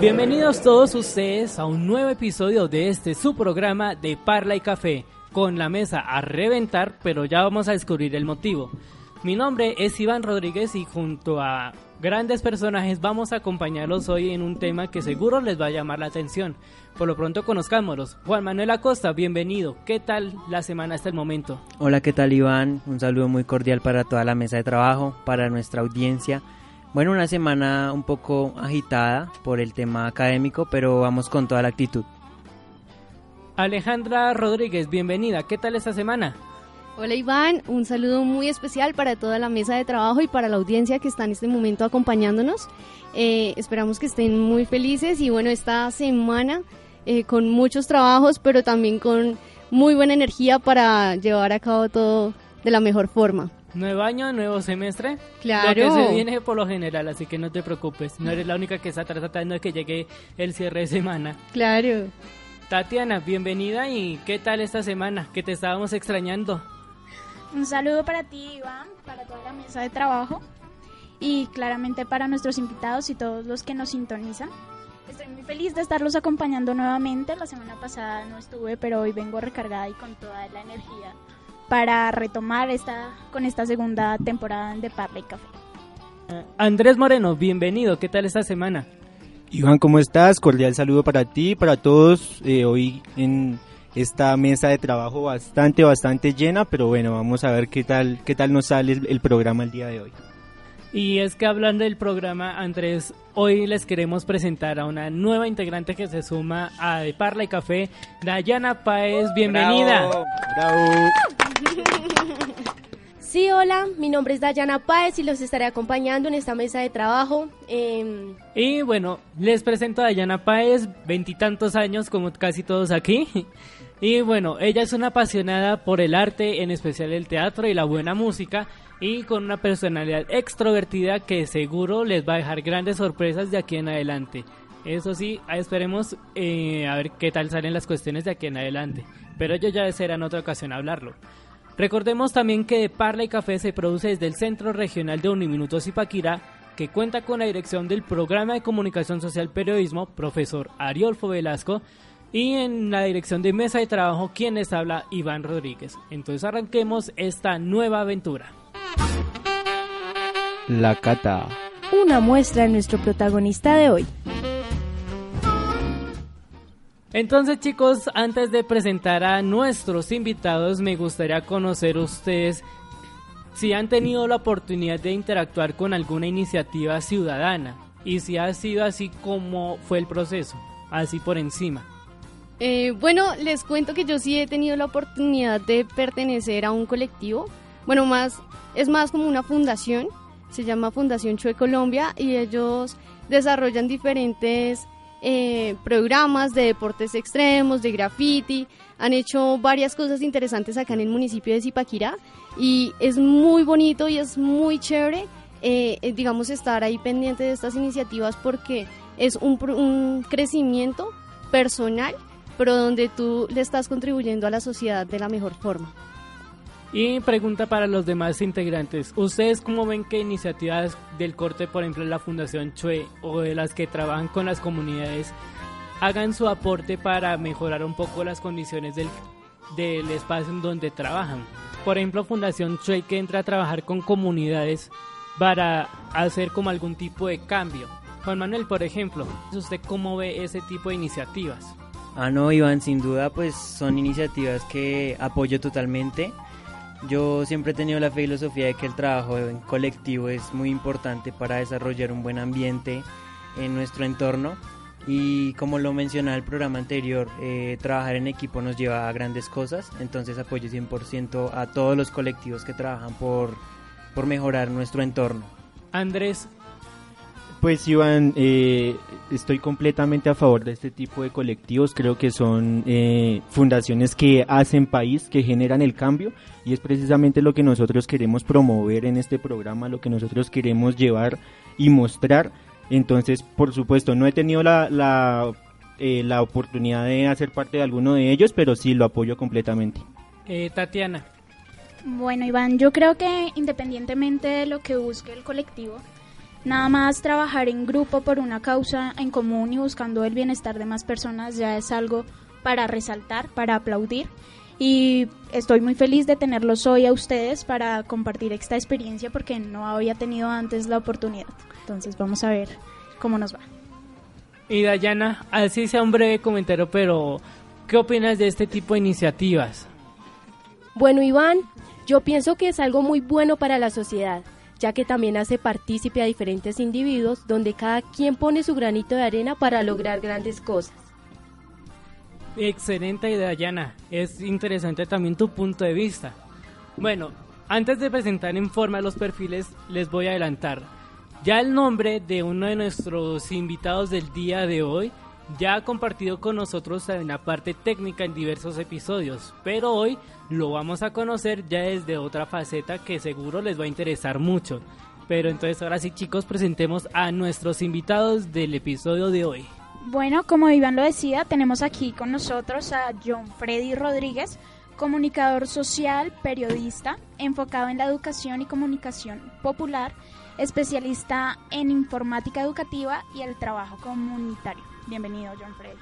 Bienvenidos todos ustedes a un nuevo episodio de este su programa de Parla y Café, con la mesa a reventar, pero ya vamos a descubrir el motivo. Mi nombre es Iván Rodríguez y junto a grandes personajes vamos a acompañarlos hoy en un tema que seguro les va a llamar la atención. Por lo pronto conozcámoslos. Juan Manuel Acosta, bienvenido. ¿Qué tal la semana hasta el momento? Hola, ¿qué tal Iván? Un saludo muy cordial para toda la mesa de trabajo, para nuestra audiencia bueno, una semana un poco agitada por el tema académico, pero vamos con toda la actitud. Alejandra Rodríguez, bienvenida. ¿Qué tal esta semana? Hola Iván, un saludo muy especial para toda la mesa de trabajo y para la audiencia que está en este momento acompañándonos. Eh, esperamos que estén muy felices y bueno, esta semana eh, con muchos trabajos, pero también con muy buena energía para llevar a cabo todo de la mejor forma. Nuevo año, nuevo semestre. Claro. Lo que se viene por lo general, así que no te preocupes. No eres la única que está tratando de que llegue el cierre de semana. Claro. Tatiana, bienvenida y ¿qué tal esta semana? Que te estábamos extrañando. Un saludo para ti, Iván, para toda la mesa de trabajo y claramente para nuestros invitados y todos los que nos sintonizan. Estoy muy feliz de estarlos acompañando nuevamente. La semana pasada no estuve, pero hoy vengo recargada y con toda la energía para retomar esta con esta segunda temporada de Parla y Café. Eh, Andrés Moreno, bienvenido. ¿Qué tal esta semana? Iván, ¿cómo estás? Cordial saludo para ti, para todos. Eh, hoy en esta mesa de trabajo bastante, bastante llena, pero bueno, vamos a ver qué tal, qué tal nos sale el, el programa el día de hoy. Y es que hablando del programa, Andrés, hoy les queremos presentar a una nueva integrante que se suma a De Parla y Café, Dayana Paez, bienvenida. Bravo, bravo. Sí, hola, mi nombre es Dayana Páez y los estaré acompañando en esta mesa de trabajo. Eh, Y bueno, les presento a Dayana Páez, veintitantos años como casi todos aquí. Y bueno, ella es una apasionada por el arte, en especial el teatro y la buena música, y con una personalidad extrovertida que seguro les va a dejar grandes sorpresas de aquí en adelante. Eso sí, esperemos eh, a ver qué tal salen las cuestiones de aquí en adelante. Pero ello ya será en otra ocasión hablarlo. Recordemos también que De Parla y Café se produce desde el Centro Regional de Uniminutos Zipaquirá, que cuenta con la dirección del Programa de Comunicación Social Periodismo, profesor Ariolfo Velasco, y en la dirección de Mesa de Trabajo, quien les habla, Iván Rodríguez. Entonces arranquemos esta nueva aventura. La cata. Una muestra de nuestro protagonista de hoy. Entonces chicos, antes de presentar a nuestros invitados, me gustaría conocer ustedes si han tenido la oportunidad de interactuar con alguna iniciativa ciudadana y si ha sido así como fue el proceso, así por encima. Eh, bueno, les cuento que yo sí he tenido la oportunidad de pertenecer a un colectivo. Bueno, más es más como una fundación. Se llama Fundación Chue Colombia y ellos desarrollan diferentes eh, programas de deportes extremos, de graffiti. Han hecho varias cosas interesantes acá en el municipio de Zipaquirá y es muy bonito y es muy chévere, eh, eh, digamos, estar ahí pendiente de estas iniciativas porque es un, un crecimiento personal, pero donde tú le estás contribuyendo a la sociedad de la mejor forma. Y pregunta para los demás integrantes, ¿ustedes cómo ven que iniciativas del corte, por ejemplo, la Fundación Chue o de las que trabajan con las comunidades, hagan su aporte para mejorar un poco las condiciones del, del espacio en donde trabajan? Por ejemplo, Fundación Chue que entra a trabajar con comunidades para hacer como algún tipo de cambio. Juan Manuel, por ejemplo, ¿usted cómo ve ese tipo de iniciativas? Ah, no, Iván, sin duda, pues son iniciativas que apoyo totalmente. Yo siempre he tenido la filosofía de que el trabajo en colectivo es muy importante para desarrollar un buen ambiente en nuestro entorno y como lo mencionaba el programa anterior, eh, trabajar en equipo nos lleva a grandes cosas, entonces apoyo 100% a todos los colectivos que trabajan por, por mejorar nuestro entorno. Andrés, Pues Iván, eh, estoy completamente a favor de este tipo de colectivos. Creo que son eh, fundaciones que hacen país, que generan el cambio y es precisamente lo que nosotros queremos promover en este programa, lo que nosotros queremos llevar y mostrar. Entonces, por supuesto, no he tenido la, la, eh, la oportunidad de hacer parte de alguno de ellos, pero sí lo apoyo completamente. eh, Tatiana, Bueno, Iván, yo creo que independientemente de lo que busque el colectivo, nada más trabajar en grupo por una causa en común y buscando el bienestar de más personas ya es algo para resaltar, para aplaudir. Y estoy muy feliz de tenerlos hoy a ustedes para compartir esta experiencia porque no había tenido antes la oportunidad. Entonces vamos a ver cómo nos va. y Dayana, así sea un breve comentario, pero ¿qué opinas de este tipo de iniciativas? Bueno, Iván, yo pienso que es algo muy bueno para la sociedad, ya que también hace partícipe a diferentes individuos donde cada quien pone su granito de arena para lograr grandes cosas. Excelente idea, Dayana. Es interesante también tu punto de vista. Bueno, antes de presentar en forma los perfiles, les voy a adelantar. Ya el nombre de uno de nuestros invitados del día de hoy ya ha compartido con nosotros en la parte técnica en diversos episodios, pero hoy lo vamos a conocer ya desde otra faceta que seguro les va a interesar mucho. Pero entonces ahora sí chicos presentemos a nuestros invitados del episodio de hoy. Bueno, como Iván lo decía, tenemos aquí con nosotros a John Freddy Rodríguez, comunicador social, periodista, enfocado en la educación y comunicación popular, especialista en informática educativa y el trabajo comunitario. Bienvenido, John Freddy.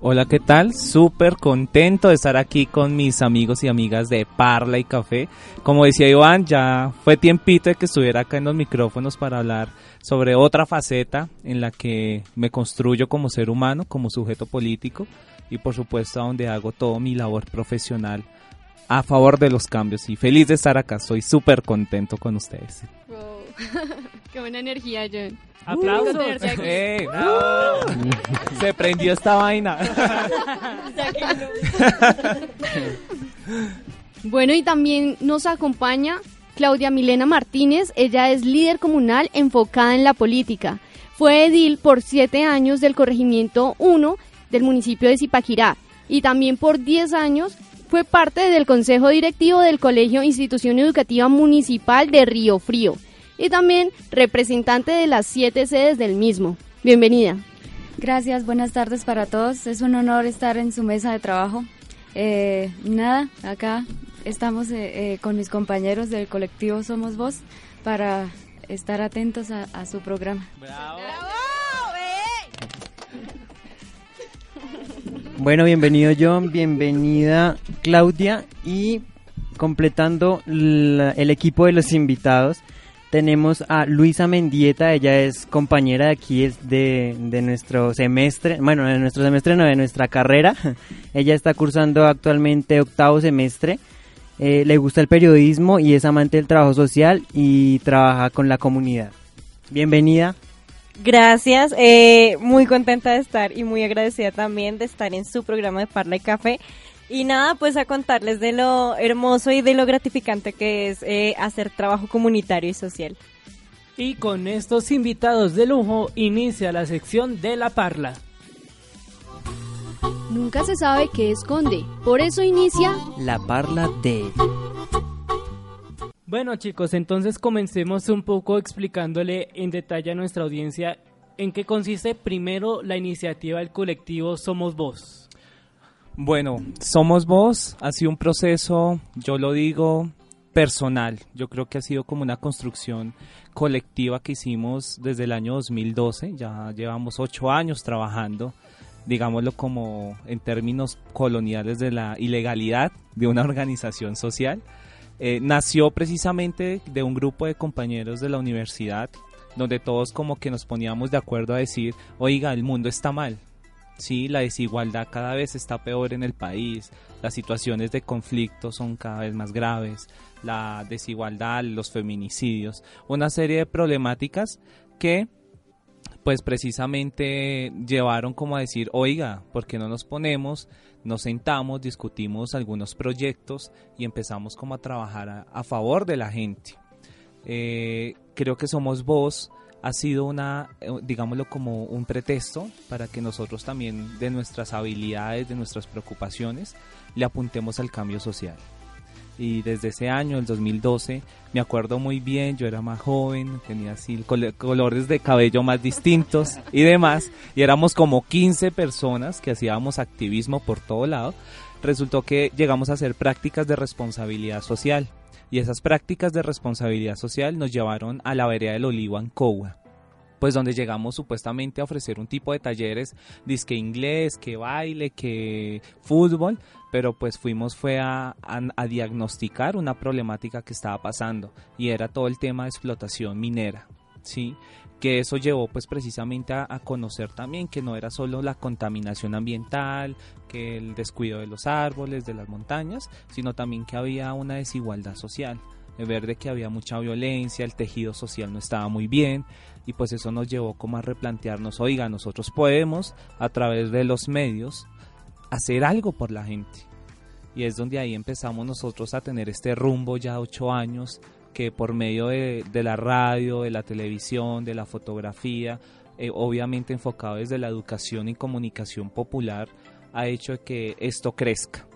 Hola, ¿qué tal? Súper contento de estar aquí con mis amigos y amigas de Parla y Café. Como decía Iván, ya fue tiempito de que estuviera acá en los micrófonos para hablar sobre otra faceta en la que me construyo como ser humano, como sujeto político y por supuesto donde hago todo mi labor profesional a favor de los cambios y feliz de estar acá, estoy súper contento con ustedes. Qué buena energía, John. Aplausos. ¡Eh! Se prendió esta vaina. Bueno, y también nos acompaña Claudia Milena Martínez. Ella es líder comunal enfocada en la política. Fue edil por siete años del corregimiento 1 del municipio de Zipaquirá y también por 10 años fue parte del consejo directivo del Colegio Institución Educativa Municipal de Río Frío y también representante de las siete sedes del mismo. Bienvenida. Gracias, buenas tardes para todos. Es un honor estar en su mesa de trabajo. Eh, nada, acá estamos eh, eh, con mis compañeros del colectivo Somos Voz para estar atentos a, a su programa. Bueno, bienvenido John, bienvenida Claudia y completando la- el equipo de los invitados tenemos a Luisa Mendieta, ella es compañera de aquí es de, de nuestro semestre, bueno, de nuestro semestre no, de nuestra carrera, ella está cursando actualmente octavo semestre, Eh, le gusta el periodismo y es amante del trabajo social y trabaja con la comunidad. Bienvenida. Gracias, eh, muy contenta de estar y muy agradecida también de estar en su programa de Parla y Café. Y nada, pues a contarles de lo hermoso y de lo gratificante que es eh, hacer trabajo comunitario y social. Y con estos invitados de lujo inicia la sección de la parla. Nunca se sabe qué esconde, por eso inicia La parla de... Bueno chicos, entonces comencemos un poco explicándole en detalle a nuestra audiencia en qué consiste primero la iniciativa del colectivo Somos Voz. Bueno, Somos Vos ha sido un proceso, yo lo digo, personal. Yo creo que ha sido como una construcción colectiva que hicimos desde el año 2012. Ya llevamos ocho años trabajando, digámoslo como en términos coloniales de la ilegalidad de una organización social. Eh, nació precisamente de un grupo de compañeros de la universidad donde todos como que nos poníamos de acuerdo a decir, oiga, el mundo está mal, Sí, la desigualdad cada vez está peor en el país, las situaciones de conflicto son cada vez más graves, la desigualdad, los feminicidios, una serie de problemáticas que pues precisamente llevaron como a decir, oiga, ¿por qué no nos ponemos, nos sentamos, discutimos algunos proyectos y empezamos como a trabajar a, favor de la gente? Eh, creo que Somos Voz ha sido una, eh, digámoslo como un pretexto para que nosotros también de nuestras habilidades, de nuestras preocupaciones, le apuntemos al cambio social. Y desde ese año, el 2012, me acuerdo muy bien, yo era más joven, tenía así colores de cabello más distintos y demás, y éramos como 15 personas que hacíamos activismo por todo lado. Resultó que llegamos a hacer prácticas de responsabilidad social y esas prácticas de responsabilidad social nos llevaron a la vereda del Olivo Ancoa pues donde llegamos supuestamente a ofrecer un tipo de talleres, disque inglés, que baile, que fútbol, pero pues fuimos fue a, a, diagnosticar una problemática que estaba pasando y era todo el tema de explotación minera, ¿sí? que eso llevó pues precisamente a, conocer también que no era solo la contaminación ambiental, que el descuido de los árboles, de las montañas, sino también que había una desigualdad social, de ver de que había mucha violencia, el tejido social no estaba muy bien y pues eso nos llevó como a replantearnos, oiga, nosotros podemos a través de los medios hacer algo por la gente. Y es donde ahí empezamos nosotros a tener este rumbo ya ocho años que por medio de, la radio, de la televisión, de la fotografía, eh, obviamente enfocado desde la educación y comunicación popular, ha hecho que esto crezca.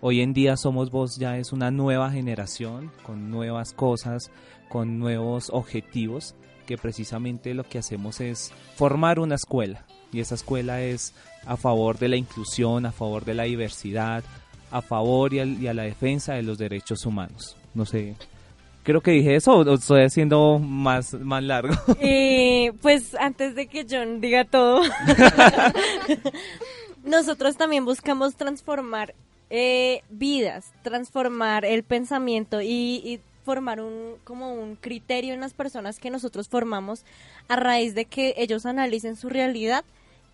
Hoy en día Somos Voz ya es una nueva generación con nuevas cosas, con nuevos objetivos, que precisamente lo que hacemos es formar una escuela. Y esa escuela es a favor de la inclusión, a favor de la diversidad, a favor y a, la defensa de los derechos humanos. No sé, creo que dije eso o estoy haciendo más, más largo. Eh, pues antes de que John diga todo, nosotros también buscamos transformar eh, vidas, transformar el pensamiento y, formar un como un criterio en las personas que nosotros formamos a raíz de que ellos analicen su realidad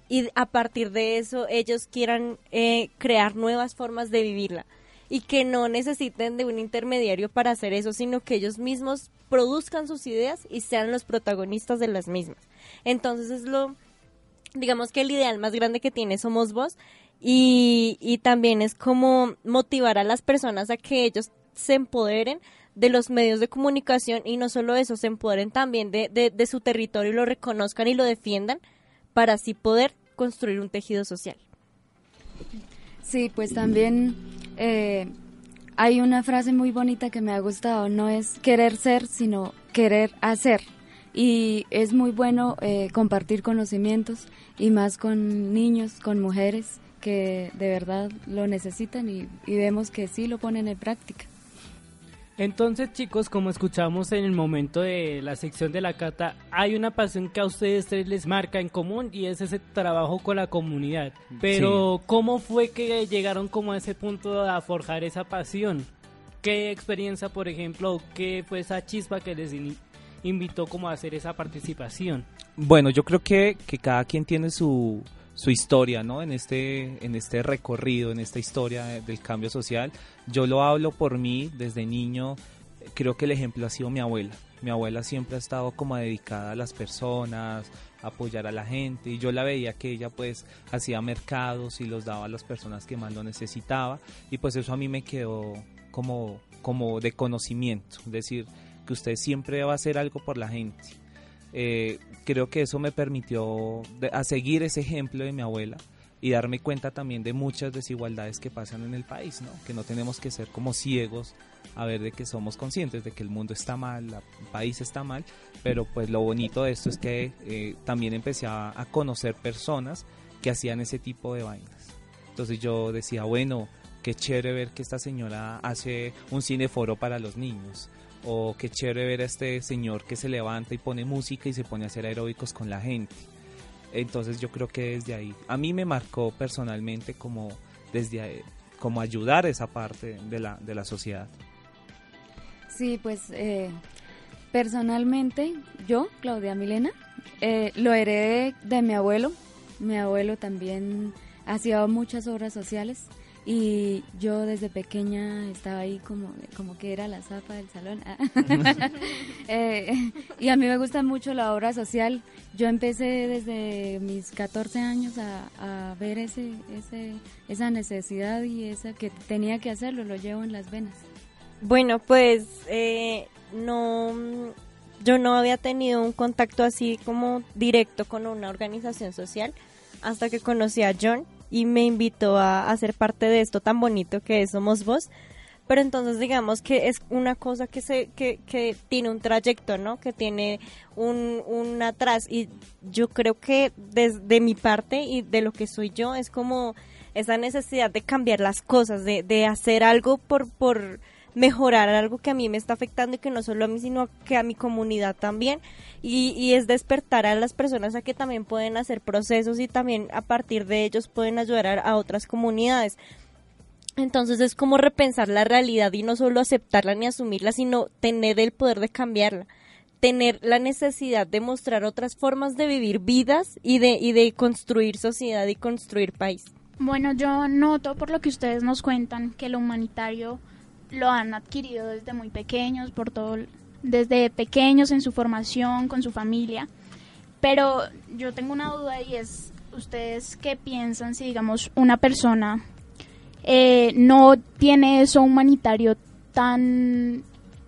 y a partir de eso ellos quieran eh, crear nuevas formas de vivirla y que no necesiten de un intermediario para hacer eso, sino que ellos mismos produzcan sus ideas y sean los protagonistas de las mismas. Entonces es lo, digamos que el ideal más grande que tiene Somos Vos y, y también es como motivar a las personas a que ellos se empoderen de los medios de comunicación y no solo eso, se empoderen también de, de, su territorio y lo reconozcan y lo defiendan para así poder construir un tejido social. Sí, pues también eh, hay una frase muy bonita que me ha gustado, no es querer ser, sino querer hacer. Y es muy bueno eh, compartir conocimientos y más con niños, con mujeres que de verdad lo necesitan y, y vemos que sí lo ponen en práctica. Entonces, chicos, como escuchamos en el momento de la sección de la cata, hay una pasión que a ustedes tres les marca en común y es ese trabajo con la comunidad. Pero, ¿cómo fue que llegaron como a ese punto a forjar esa pasión? ¿Qué experiencia, por ejemplo, qué fue esa chispa que les invitó como a hacer esa participación? Bueno, yo creo que, que cada quien tiene su, su historia, ¿no? En este, en este recorrido, en esta historia del cambio social. Yo lo hablo por mí desde niño. Creo que el ejemplo ha sido mi abuela. Mi abuela siempre ha estado como dedicada a las personas, apoyar a la gente y yo la veía que ella pues hacía mercados y los daba a las personas que más lo necesitaba y pues eso a mí me quedó como, como de conocimiento, es decir, que usted siempre va a hacer algo por la gente eh, creo que eso me permitió a seguir ese ejemplo de mi abuela y darme cuenta también de muchas desigualdades que pasan en el país, ¿no? Que no tenemos que ser como ciegos a ver de que somos conscientes de que el mundo está mal, el país está mal, pero pues lo bonito de esto es que eh, también empecé a, a, conocer personas que hacían ese tipo de vainas. Entonces yo decía, bueno, qué chévere ver que esta señora hace un cineforo para los niños o qué chévere ver a este señor que se levanta y pone música y se pone a hacer aeróbicos con la gente. Entonces yo creo que desde ahí, a mí me marcó personalmente como desde ahí, como ayudar esa parte de la, de la sociedad. Sí, pues eh, personalmente yo, Claudia Milena, eh, lo heredé de mi abuelo. Mi abuelo también hacía muchas obras sociales y yo desde pequeña estaba ahí como, como que era la zapa del salón. eh, y a mí me gusta mucho la obra social. Yo empecé desde mis 14 años a, a ver ese, ese, esa necesidad y esa que tenía que hacerlo, lo llevo en las venas. Bueno, pues eh, no yo no había tenido un contacto así como directo con una organización social hasta que conocí a John y me invitó a, a ser parte de esto tan bonito que es Somos Vos. Pero entonces digamos que es una cosa que se que, que tiene un trayecto no que tiene un, un atrás. Y yo creo que desde mi parte y de lo que soy yo es como esa necesidad de cambiar las cosas de, de hacer algo por por mejorar algo que a mí me está afectando y que no solo a mí sino que a mi comunidad también y, es despertar a las personas a que también pueden hacer procesos y también a partir de ellos pueden ayudar a, a otras comunidades entonces es como repensar la realidad y no solo aceptarla ni asumirla, sino tener el poder de cambiarla, tener la necesidad de mostrar otras formas de vivir vidas y de, y de construir sociedad y construir país. Bueno, yo noto por lo que ustedes nos cuentan que lo humanitario lo han adquirido desde muy pequeños, por todo, desde pequeños en su formación, con su familia. Pero yo tengo una duda y es, ¿ustedes qué piensan si, digamos, una persona eh, no tiene eso humanitario tan...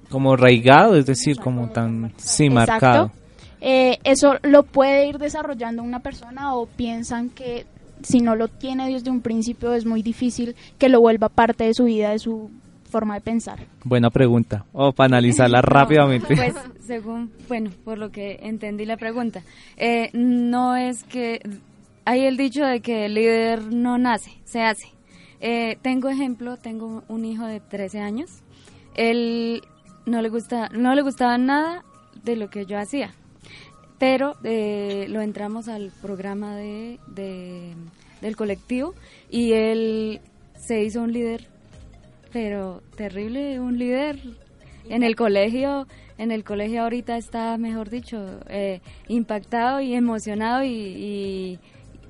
Como arraigado, es decir, como tan, sí, marcado. Eh, ¿Eso lo puede ir desarrollando una persona o piensan que si no lo tiene desde un principio es muy difícil que lo vuelva parte de su vida, de su forma de pensar? Buena pregunta. O para analizarla rápidamente. Pues según, bueno, por lo que entendí la pregunta, eh, no es que hay el dicho de que el líder no nace, se hace. Eh, tengo ejemplo, tengo un hijo de 13 años. Él no le gusta, no le gustaba nada de lo que yo hacía, pero eh, lo entramos al programa de, de, del colectivo y él se hizo un líder, pero terrible, un líder. En el colegio, en el colegio ahorita está, mejor dicho, eh, impactado y emocionado y, y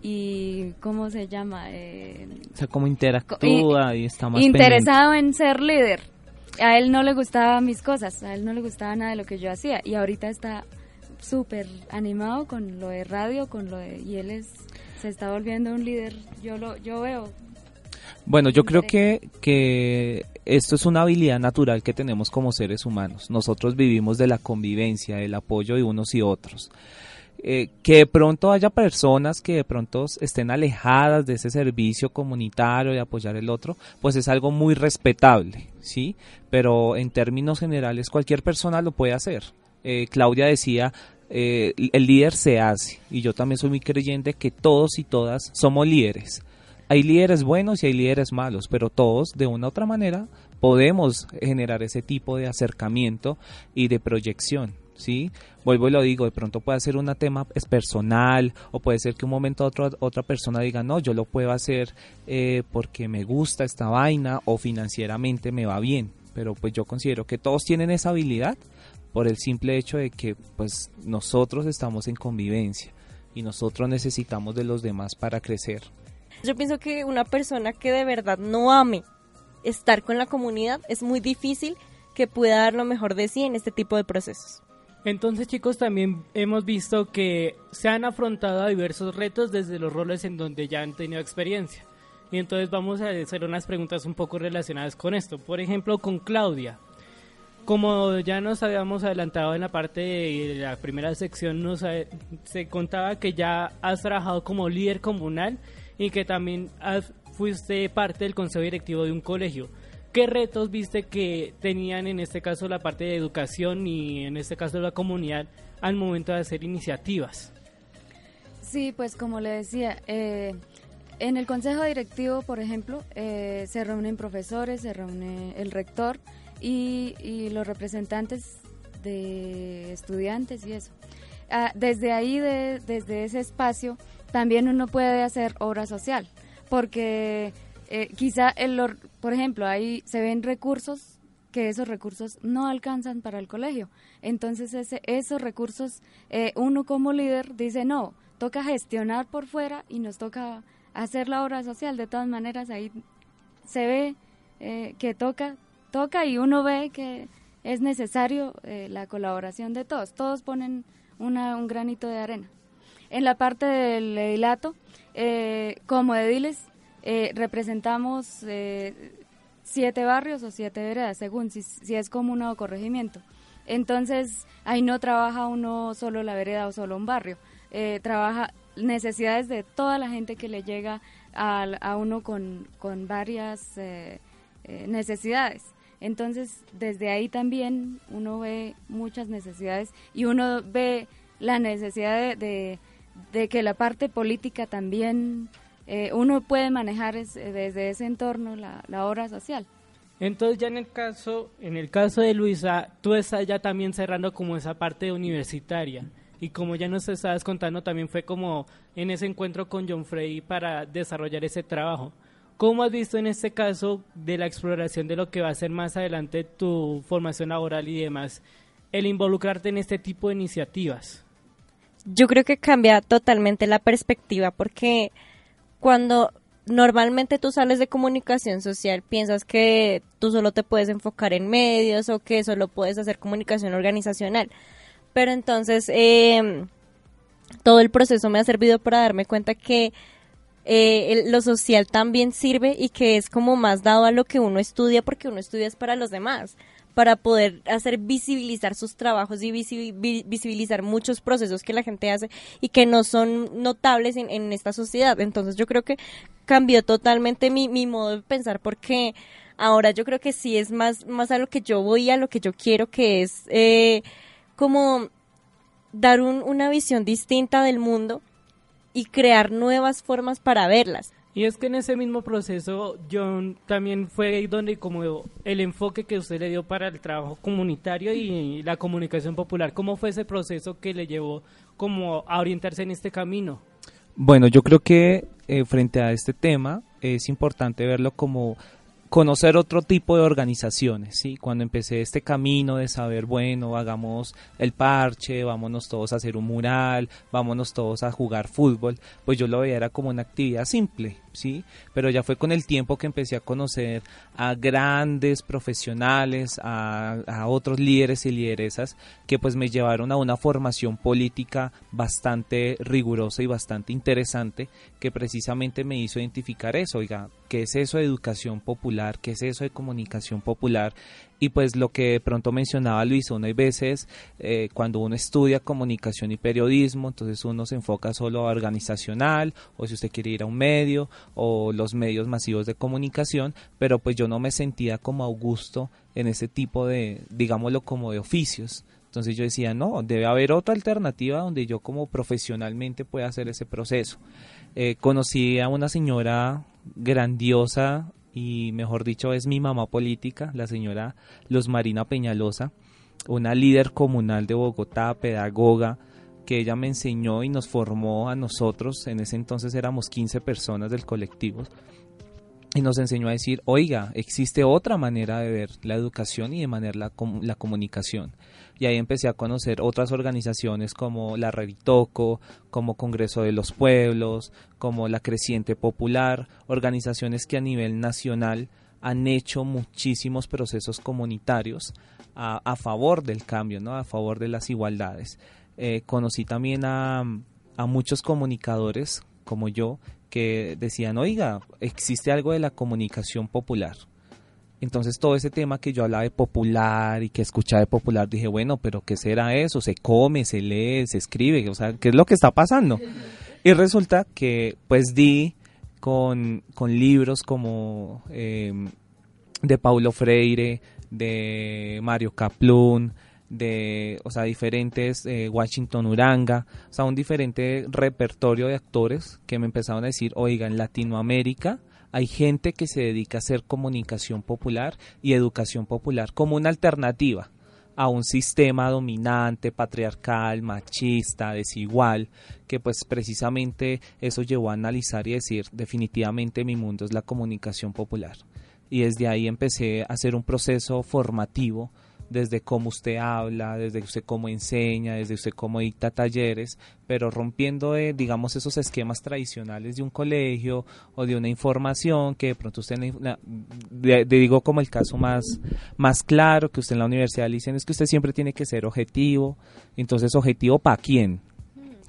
y cómo se llama eh, o sea cómo interactúa y, está más interesado en ser líder. A él no le gustaban mis cosas a él no le gustaba nada de lo que yo hacía y ahorita está súper animado con lo de radio con lo de y él es se está volviendo un líder. Yo lo yo veo bueno yo creo que que esto es una habilidad natural que tenemos como seres humanos nosotros vivimos de la convivencia del apoyo de unos y otros eh, que de pronto haya personas que de pronto estén alejadas de ese servicio comunitario de apoyar el otro, pues es algo muy respetable, ¿sí? Pero en términos generales cualquier persona lo puede hacer. Eh, Claudia decía, eh, el líder se hace, y yo también soy muy creyente que todos y todas somos líderes. Hay líderes buenos y hay líderes malos, pero todos de una u otra manera podemos generar ese tipo de acercamiento y de proyección. ¿sí? Vuelvo y lo digo, de pronto puede ser un tema es personal o puede ser que un momento otro, otra persona diga, no, yo lo puedo hacer eh, porque me gusta esta vaina o financieramente me va bien, pero pues yo considero que todos tienen esa habilidad por el simple hecho de que pues nosotros estamos en convivencia y nosotros necesitamos de los demás para crecer. Yo pienso que una persona que de verdad no ame estar con la comunidad es muy difícil que pueda dar lo mejor de sí en este tipo de procesos. Entonces chicos también hemos visto que se han afrontado a diversos retos desde los roles en donde ya han tenido experiencia. Y entonces vamos a hacer unas preguntas un poco relacionadas con esto. Por ejemplo, con Claudia. Como ya nos habíamos adelantado en la parte de la primera sección, nos, se contaba que ya has trabajado como líder comunal y que también fuiste parte del consejo directivo de un colegio. ¿Qué retos viste que tenían en este caso la parte de educación y en este caso la comunidad al momento de hacer iniciativas? Sí, pues como le decía, eh, en el consejo directivo, por ejemplo, eh, se reúnen profesores, se reúne el rector y, los representantes de estudiantes y eso. Ah, desde ahí, desde ese espacio, también uno puede hacer obra social, porque eh, quizá, el, por ejemplo, ahí se ven recursos que esos recursos no alcanzan para el colegio. Entonces, ese, esos recursos, eh, uno como líder dice, no, toca gestionar por fuera y nos toca hacer la obra social. De todas maneras, ahí se ve eh, que toca, toca y uno ve que es necesario la colaboración de todos. Todos ponen una, un granito de arena. En la parte del edilato, como ediles, eh, representamos eh, siete barrios o siete veredas, según si, es comuna o corregimiento. Entonces, ahí no trabaja uno solo la vereda o solo un barrio, eh, trabaja necesidades de toda la gente que le llega a, a uno con, con varias eh, eh, necesidades. Entonces, desde ahí también uno ve muchas necesidades y uno ve la necesidad de, de, que la parte política también eh, uno puede manejar desde ese entorno la, la obra social. Entonces ya en el caso, en el caso de Luisa, tú estás ya también cerrando como esa parte universitaria. Y como ya nos estabas contando, también fue como en ese encuentro con John Frey para desarrollar ese trabajo. ¿Cómo has visto en este caso de la exploración de lo que va a ser más adelante tu formación laboral y demás, el involucrarte en este tipo de iniciativas? Yo creo que cambia totalmente la perspectiva porque cuando normalmente tú sales de comunicación social, piensas que tú solo te puedes enfocar en medios o que solo puedes hacer comunicación organizacional. Pero entonces eh, todo el proceso me ha servido para darme cuenta que eh, lo social también sirve y que es como más dado a lo que uno estudia porque uno estudia es para los demás para poder hacer visibilizar sus trabajos y visibilizar muchos procesos que la gente hace y que no son notables en, esta sociedad. Entonces yo creo que cambió totalmente mi, mi modo de pensar porque ahora yo creo que sí es más, más a lo que yo voy, a lo que yo quiero, que es eh, como dar una visión distinta del mundo y crear nuevas formas para verlas. Y es que en ese mismo proceso, John, también fue donde como el enfoque que usted le dio para el trabajo comunitario y la comunicación popular, ¿cómo fue ese proceso que le llevó como a orientarse en este camino? Bueno, yo creo que eh, frente a este tema es importante verlo como conocer otro tipo de organizaciones, ¿sí? Cuando empecé este camino de saber, bueno, hagamos el parche, vámonos todos a hacer un mural, vámonos todos a jugar fútbol, pues yo lo veía era como una actividad simple, ¿sí? Pero ya fue con el tiempo que empecé a conocer a grandes profesionales, a, otros líderes y lideresas que pues me llevaron a una formación política bastante rigurosa y bastante interesante que precisamente me hizo identificar eso, oiga, ¿qué es eso de educación popular? ¿Qué es eso de comunicación popular? Y pues lo que pronto mencionaba Luis, uno hay veces eh, cuando uno estudia comunicación y periodismo, entonces uno se enfoca solo a organizacional, o si usted quiere ir a un medio, o los medios masivos de comunicación, pero pues yo no me sentía como Augusto en ese tipo de, digámoslo como de oficios. Entonces yo decía, no, debe haber otra alternativa donde yo como profesionalmente pueda hacer ese proceso. Eh, conocí a una señora grandiosa y mejor dicho es mi mamá política, la señora Luz Marina Peñalosa, una líder comunal de Bogotá, pedagoga, que ella me enseñó y nos formó a nosotros, en ese entonces éramos 15 personas del colectivo, y nos enseñó a decir, oiga, existe otra manera de ver la educación y de manera la, la comunicación y ahí empecé a conocer otras organizaciones como la Revitoco, como Congreso de los Pueblos, como la Creciente Popular, organizaciones que a nivel nacional han hecho muchísimos procesos comunitarios a, favor del cambio, ¿no? a favor de las igualdades. Eh, conocí también a, a muchos comunicadores como yo que decían, oiga, existe algo de la comunicación popular entonces todo ese tema que yo hablaba de popular y que escuchaba de popular, dije, bueno, pero ¿qué será eso? ¿Se come, se lee, se escribe? O sea, ¿qué es lo que está pasando? Y resulta que pues di con, libros como em, de Paulo Freire, de Mario Kaplun, de, o sea, diferentes, eh, Washington Uranga, o sea, un diferente repertorio de actores que me empezaron a decir, oiga, en Latinoamérica hay gente que se dedica a hacer comunicación popular y educación popular como una alternativa a un sistema dominante, patriarcal, machista, desigual, que pues precisamente eso llevó a analizar y decir definitivamente mi mundo es la comunicación popular. Y desde ahí empecé a hacer un proceso formativo desde cómo usted habla, desde usted cómo enseña, desde usted cómo dicta talleres, pero rompiendo, digamos, esos esquemas tradicionales de un colegio o de una información que de pronto usted, digo como el caso más, más claro que usted en la universidad le dicen es que usted siempre tiene que ser objetivo, entonces objetivo para quién,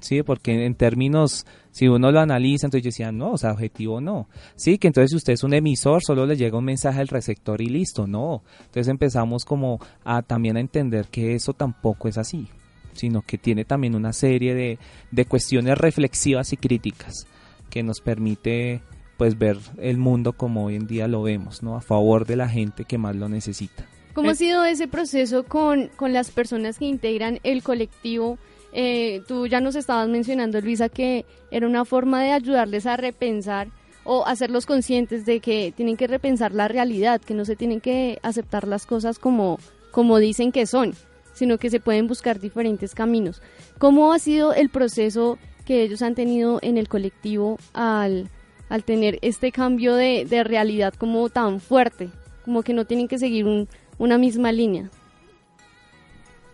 Sí, porque en términos, si uno lo analiza, entonces yo decía, no, o sea, objetivo no. Sí, que entonces si usted es un emisor, solo le llega un mensaje al receptor y listo, no. Entonces empezamos como a también a entender que eso tampoco es así, sino que tiene también una serie de, de cuestiones reflexivas y críticas que nos permite pues ver el mundo como hoy en día lo vemos, ¿no? A favor de la gente que más lo necesita. ¿Cómo ha sido ese proceso con, con las personas que integran el colectivo? Eh, tú ya nos estabas mencionando, Luisa, que era una forma de ayudarles a repensar o hacerlos conscientes de que tienen que repensar la realidad, que no se tienen que aceptar las cosas como, como dicen que son, sino que se pueden buscar diferentes caminos. ¿Cómo ha sido el proceso que ellos han tenido en el colectivo al, al tener este cambio de, de realidad como tan fuerte, como que no tienen que seguir un, una misma línea?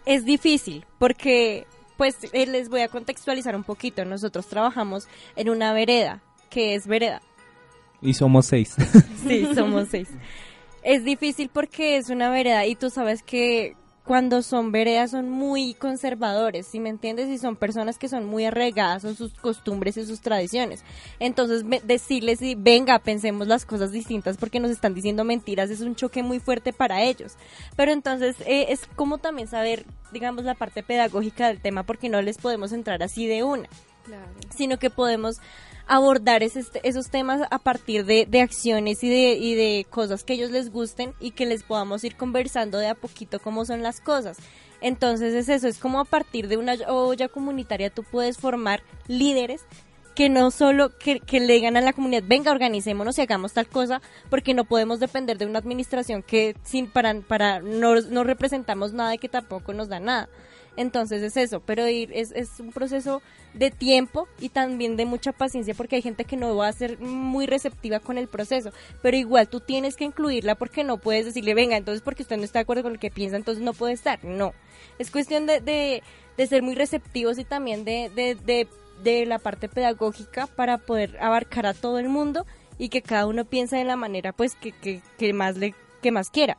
Es difícil porque pues eh, les voy a contextualizar un poquito. Nosotros trabajamos en una vereda, que es vereda. Y somos seis. sí, somos seis. Es difícil porque es una vereda y tú sabes que cuando son veredas son muy conservadores, si me entiendes? Y son personas que son muy arraigadas en sus costumbres y sus tradiciones. Entonces, decirles, y venga, pensemos las cosas distintas porque nos están diciendo mentiras es un choque muy fuerte para ellos. Pero entonces eh, es como también saber, digamos, la parte pedagógica del tema porque no les podemos entrar así de una. Sino que podemos abordar esos temas a partir de, acciones y de, y de cosas que ellos les gusten y que les podamos ir conversando de a poquito cómo son las cosas. Entonces es eso, es como a partir de una olla comunitaria tú puedes formar líderes que no solo que, le digan a la comunidad, venga, organicémonos y hagamos tal cosa, porque no podemos depender de una administración que sin para, para no representamos nada y que tampoco nos da nada. Entonces es eso, pero ir, es, es un proceso de tiempo y también de mucha paciencia porque hay gente que no va a ser muy receptiva con el proceso, pero igual tú tienes que incluirla porque no puedes decirle, venga, entonces porque usted no está de acuerdo con lo que piensa, entonces no puede estar. No, es cuestión de, de, de ser muy receptivos y también de, de, de, la parte pedagógica para poder abarcar a todo el mundo y que cada uno piense de la manera pues que, que, que más le que más quiera.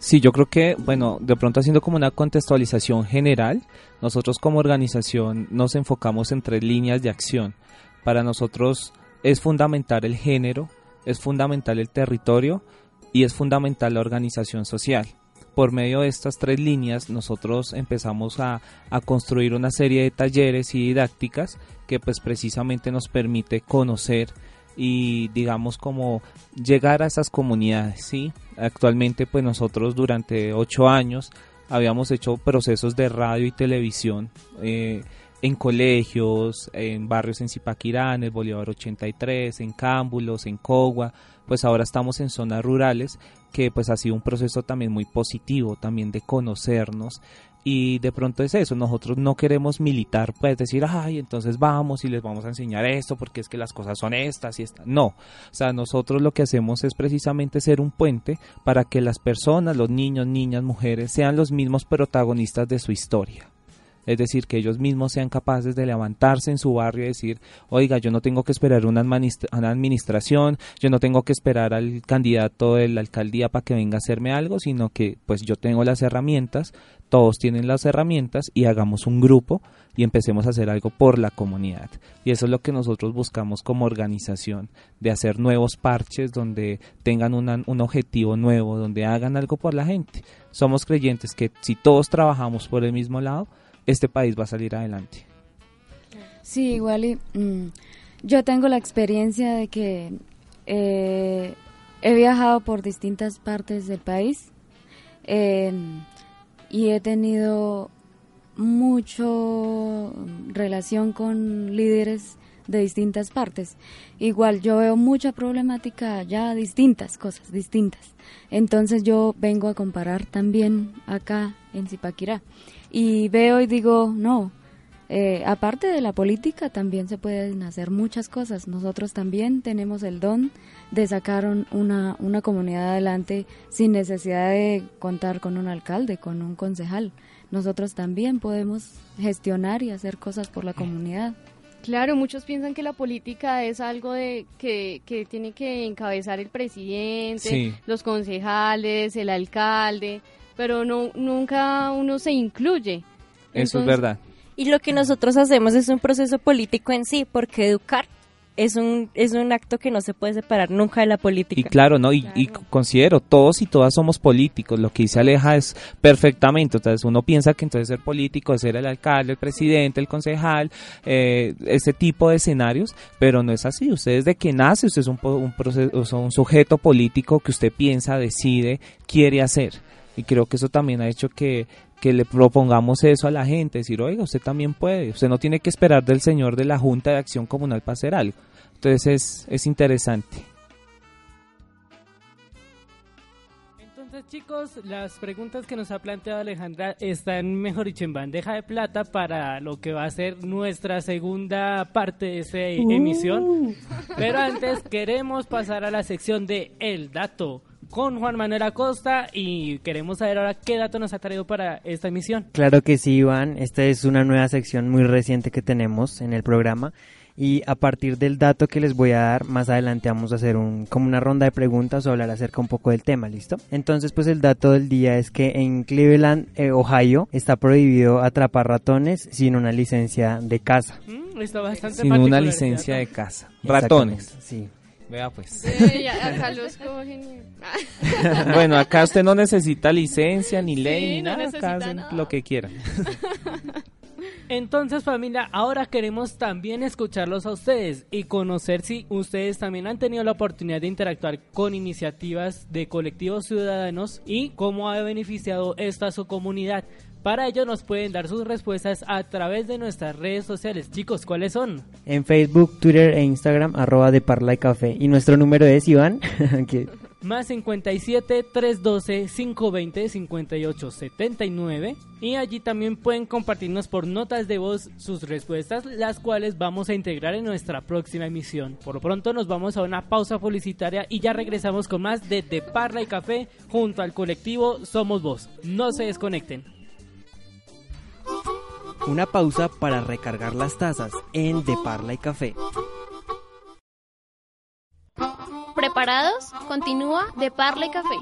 Sí, yo creo que, bueno, de pronto haciendo como una contextualización general, nosotros como organización nos enfocamos en tres líneas de acción. Para nosotros es fundamental el género, es fundamental el territorio y es fundamental la organización social. Por medio de estas tres líneas nosotros empezamos a, a construir una serie de talleres y didácticas que pues precisamente nos permite conocer y digamos como llegar a esas comunidades, ¿sí? Actualmente pues nosotros durante ocho años habíamos hecho procesos de radio y televisión eh, en colegios, en barrios en Zipaquirá, en el Bolívar 83, en Cámbulos, en Cogua, pues ahora estamos en zonas rurales que pues ha sido un proceso también muy positivo, también de conocernos y de pronto es eso, nosotros no queremos militar, pues decir, ay, entonces vamos y les vamos a enseñar esto porque es que las cosas son estas y estas. No, o sea, nosotros lo que hacemos es precisamente ser un puente para que las personas, los niños, niñas, mujeres, sean los mismos protagonistas de su historia es decir, que ellos mismos sean capaces de levantarse en su barrio y decir, oiga, yo no tengo que esperar una, administración, yo no tengo que esperar al candidato de la alcaldía para que venga a hacerme algo, sino que pues yo tengo las herramientas, todos tienen las herramientas y hagamos un grupo y empecemos a hacer algo por la comunidad. Y eso es lo que nosotros buscamos como organización, de hacer nuevos parches donde tengan un objetivo nuevo, donde hagan algo por la gente. Somos creyentes que si todos trabajamos por el mismo lado, este país va a salir adelante. Sí, igual y, mm, yo tengo la experiencia de que eh, he viajado por distintas partes del país em, y he tenido mucho relación con líderes de distintas partes. Igual yo veo mucha problemática ya, distintas cosas, distintas. Entonces yo vengo a comparar también acá en Zipaquirá y veo y digo, no, eh, aparte de la política también se pueden hacer muchas cosas. Nosotros también tenemos el don de sacar una, una comunidad adelante sin necesidad de contar con un alcalde, con un concejal. Nosotros también podemos gestionar y hacer cosas por la comunidad. Claro, muchos piensan que la política es algo de que, que tiene que encabezar el presidente, los concejales, el alcalde, pero no nunca uno se incluye. Eso es verdad. Y lo que nosotros hacemos es un proceso político en sí, porque educar es un, es un acto que no se puede separar nunca de la política. Y claro, ¿no? Y, y considero, todos y todas somos políticos. Lo que dice Aleja es perfectamente. Entonces uno piensa que entonces ser político es ser el alcalde, el presidente, el concejal, eh, ese tipo de escenarios, pero no es así. Usted desde que nace, usted es un, po- un, proceso, un sujeto político que usted piensa, decide, quiere hacer. Y creo que eso también ha hecho que, que le propongamos eso a la gente, decir, oiga, usted también puede, usted no tiene que esperar del señor de la Junta de Acción Comunal para hacer algo. Entonces es, es interesante. Entonces, chicos, las preguntas que nos ha planteado Alejandra están, mejor dicho, en bandeja de plata para lo que va a ser nuestra segunda parte de esta Uh. emisión. Pero antes queremos pasar a la sección de El Dato con Juan Manuel Acosta y queremos saber ahora qué dato nos ha traído para esta emisión. Claro que sí, Iván. Esta es una nueva sección muy reciente que tenemos en el programa. Y a partir del dato que les voy a dar, más adelante vamos a hacer un, como una ronda de preguntas o hablar acerca un poco del tema, ¿listo? Entonces, pues el dato del día es que en Cleveland, eh, Ohio, está prohibido atrapar ratones sin una licencia de casa. Mm, está bastante Sin una licencia de casa. Ratones. Sí. Vea pues. Eh, ya, acá los cogen bueno, acá usted no necesita licencia, ni Sí, ley, ni no nada. necesita Acá hacen lo que quieran. Entonces familia, ahora queremos también escucharlos a ustedes y conocer si ustedes también han tenido la oportunidad de interactuar con iniciativas de colectivos ciudadanos y cómo ha beneficiado esta a su comunidad. Para ello nos pueden dar sus respuestas a través de nuestras redes sociales. Chicos, ¿cuáles son? En Facebook, Twitter e Instagram, arroba de Parla y Café. Y nuestro número es, Iván, Más 57 312 520 58 79 y allí también pueden compartirnos por notas de voz sus respuestas las cuales vamos a integrar en nuestra próxima emisión. Por lo pronto nos vamos a una pausa publicitaria y ya regresamos con más de De Parla y Café junto al colectivo Somos Voz. No se desconecten. Una pausa para recargar las tazas en De Parla y Café. ¿Preparados? Continúa de Parla y Café.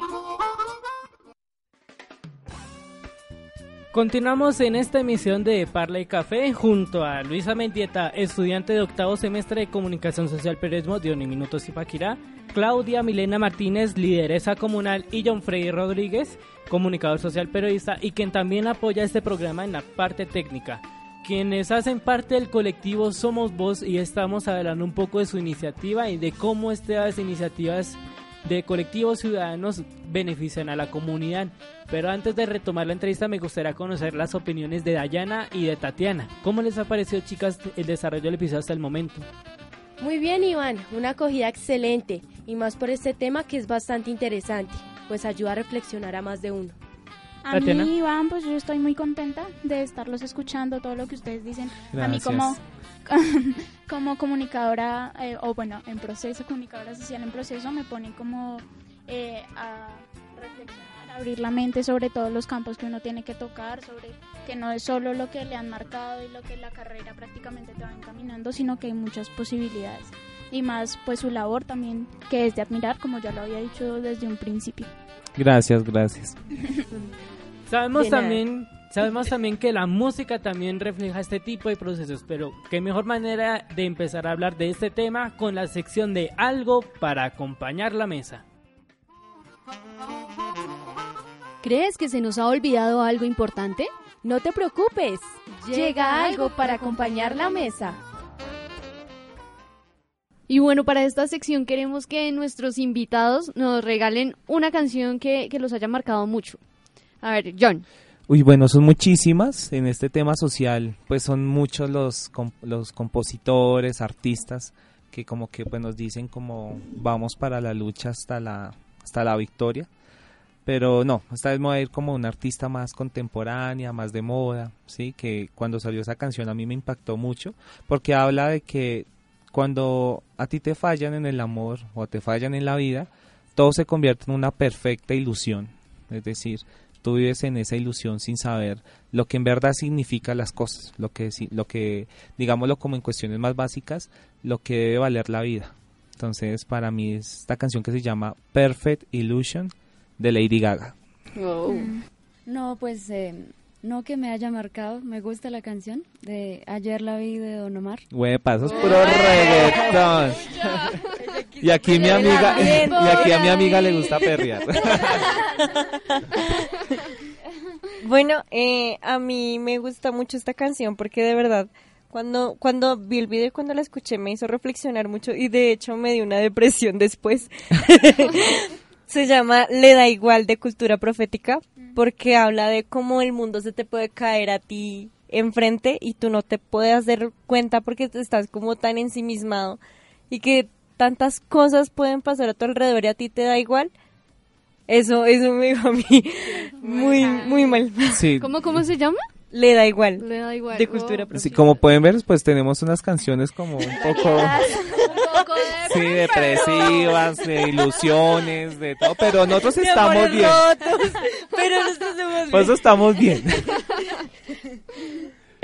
Continuamos en esta emisión de Parla y Café junto a Luisa Mendieta, estudiante de octavo semestre de Comunicación Social Periodismo de Uniminutos y Paquirá, Claudia Milena Martínez, lideresa comunal, y John Freddy Rodríguez, comunicador social periodista y quien también apoya este programa en la parte técnica. Quienes hacen parte del colectivo Somos Voz y estamos hablando un poco de su iniciativa y de cómo estas iniciativas de colectivos ciudadanos benefician a la comunidad. Pero antes de retomar la entrevista me gustaría conocer las opiniones de Dayana y de Tatiana. ¿Cómo les ha parecido chicas el desarrollo del episodio hasta el momento? Muy bien, Iván, una acogida excelente y más por este tema que es bastante interesante, pues ayuda a reflexionar a más de uno. A Tatiana. mí, Iván, pues yo estoy muy contenta de estarlos escuchando, todo lo que ustedes dicen. A mí Gracias. como, como comunicadora, eh, o bueno, en proceso, comunicadora social en proceso, me pone como eh, a reflexionar, a abrir la mente sobre todos los campos que uno tiene que tocar, sobre que no es solo lo que le han marcado y lo que la carrera prácticamente te va encaminando, sino que hay muchas posibilidades. Y más, pues su labor también, que es de admirar, como ya lo había dicho desde un principio. Gracias, gracias. Sabemos también, sabemos también que la música también refleja este tipo de procesos, pero qué mejor manera de empezar a hablar de este tema con la sección de algo para acompañar la mesa. ¿Crees que se nos ha olvidado algo importante? No te preocupes, llega algo para acompañar la mesa. Y bueno, para esta sección queremos que nuestros invitados nos regalen una canción que, que los haya marcado mucho. A ver, John. Uy, bueno, son muchísimas. En este tema social, pues son muchos los, los compositores, artistas, que como que pues nos dicen como vamos para la lucha hasta la, hasta la victoria. Pero no, esta vez me voy a ir como una artista más contemporánea, más de moda, ¿sí? Que cuando salió esa canción a mí me impactó mucho, porque habla de que cuando a ti te fallan en el amor o te fallan en la vida, todo se convierte en una perfecta ilusión. Es decir, tú vives en esa ilusión sin saber lo que en verdad significa las cosas, lo que, lo que digámoslo como en cuestiones más básicas, lo que debe valer la vida. Entonces, para mí es esta canción que se llama Perfect Illusion de Lady Gaga. No, pues eh, no que me haya marcado, me gusta la canción de Ayer la vi de Don Omar. Güey, pasos puro reggaetón. Y aquí mi amiga, y aquí a mi amiga le gusta perrear. Bueno, eh, a mí me gusta mucho esta canción porque de verdad cuando cuando vi el video y cuando la escuché me hizo reflexionar mucho y de hecho me dio una depresión después. se llama Le da igual de cultura profética porque habla de cómo el mundo se te puede caer a ti enfrente y tú no te puedes dar cuenta porque estás como tan ensimismado y que tantas cosas pueden pasar a tu alrededor y a ti te da igual. Eso, eso me dijo a mí muy, muy mal. Sí. ¿Cómo, ¿Cómo se llama? Le da igual. Le da igual. De cultura profética. Sí, como pueden ver, pues tenemos unas canciones como un poco... Un poco de... Sí, depresivas, de ilusiones, de todo, pero nosotros estamos bien. rotos, pero nosotros estamos Por eso estamos bien.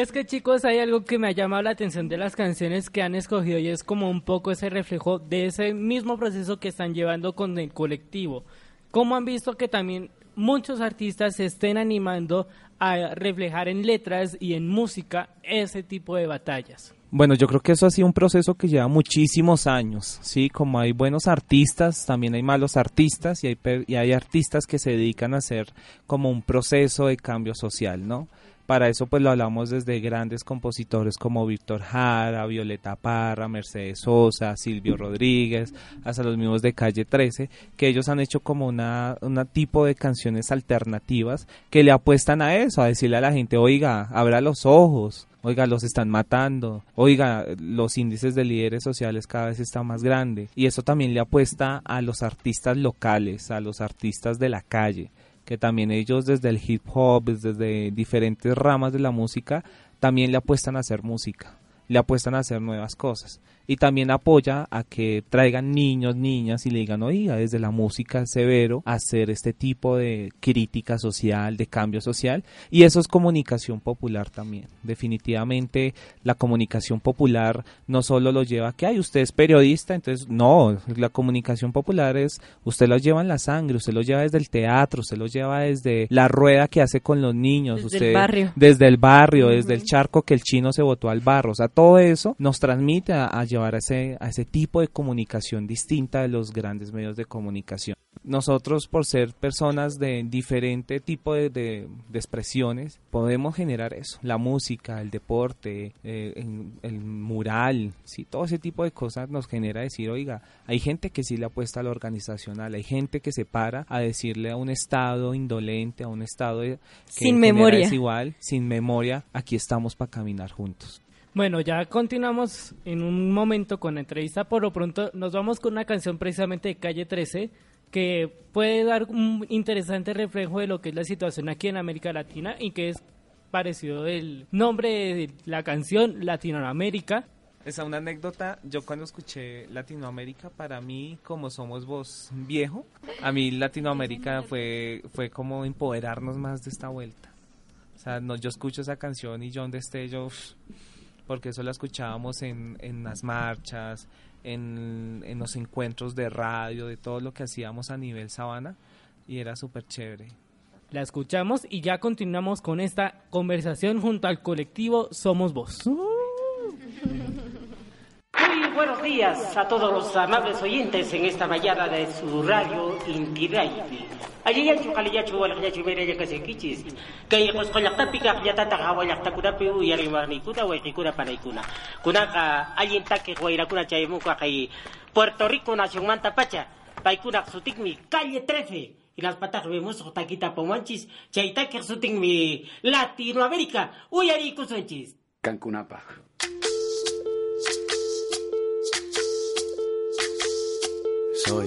Es que chicos, hay algo que me ha llamado la atención de las canciones que han escogido y es como un poco ese reflejo de ese mismo proceso que están llevando con el colectivo. Como han visto que también muchos artistas se estén animando a reflejar en letras y en música ese tipo de batallas. Bueno, yo creo que eso ha sido un proceso que lleva muchísimos años, ¿sí? Como hay buenos artistas, también hay malos artistas y hay, y hay artistas que se dedican a hacer como un proceso de cambio social, ¿no? Para eso pues lo hablamos desde grandes compositores como Víctor Jara, Violeta Parra, Mercedes Sosa, Silvio Rodríguez, hasta los mismos de Calle 13, que ellos han hecho como una, una tipo de canciones alternativas que le apuestan a eso, a decirle a la gente, oiga, abra los ojos, Oiga, los están matando. Oiga, los índices de líderes sociales cada vez están más grandes. Y eso también le apuesta a los artistas locales, a los artistas de la calle, que también ellos desde el hip hop, desde diferentes ramas de la música, también le apuestan a hacer música, le apuestan a hacer nuevas cosas. Y también apoya a que traigan niños, niñas y le digan, oiga, desde la música severo, hacer este tipo de crítica social, de cambio social. Y eso es comunicación popular también. Definitivamente la comunicación popular no solo lo lleva a que, ay, usted es periodista, entonces no, la comunicación popular es, usted lo lleva en la sangre, usted lo lleva desde el teatro, usted lo lleva desde la rueda que hace con los niños, Desde el usted barrio. desde el barrio, desde el charco que el chino se botó al barro, o sea, todo eso nos transmite a, a llevar a ese, a ese tipo de comunicación distinta de los grandes medios de comunicación. Nosotros, por ser personas de diferente tipo de, de- de expresiones, podemos generar eso, la música, el deporte, eh, el mural, sí, todo ese tipo de cosas nos genera decir, oiga, hay gente que sí le apuesta a lo organizacional, hay gente que se para a decirle a un estado indolente, a un estado que Sin memoria. desigual, sin memoria, aquí estamos para caminar juntos. Bueno, ya continuamos en un momento con la entrevista. Por lo pronto nos vamos con una canción precisamente de Calle 13 que puede dar un interesante reflejo de lo que es la situación aquí en América Latina y que es parecido del nombre de la canción Latinoamérica. Esa una anécdota, yo cuando escuché Latinoamérica, para mí, como somos vos viejo, a mí Latinoamérica fue, fue como empoderarnos más de esta vuelta. O sea, no, yo escucho esa canción y yo donde esté, yo, uf, porque eso la escuchábamos en, en las marchas, en, en los encuentros de radio, de todo lo que hacíamos a nivel sabana, y era súper chévere. La escuchamos y ya continuamos con esta conversación junto al colectivo Somos Vos. Buenos días a todos los amables oyentes en esta mañana de su radio Inti Raymi. Ayayachu kaliyachu walakyachu mereya kasekichis. Kaya kuskolaktapi kakyatata kawalaktakunapi uyarimarnikuna waikikuna panaykuna. Kunaka allintaki wayrakuna chaymuka kay Puerto Rico nación manta pacha. Paykuna sutikmi calle 13. Y las patas vemos taquita pomanchis. Chaytaki sutikmi Latinoamérica. Uyarikusunchis. Cancunapa. Soy,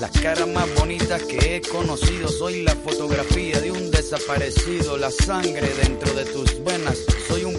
Las caras más bonitas que he conocido, soy la fotografía de un desaparecido, la sangre dentro de tus venas. Soy un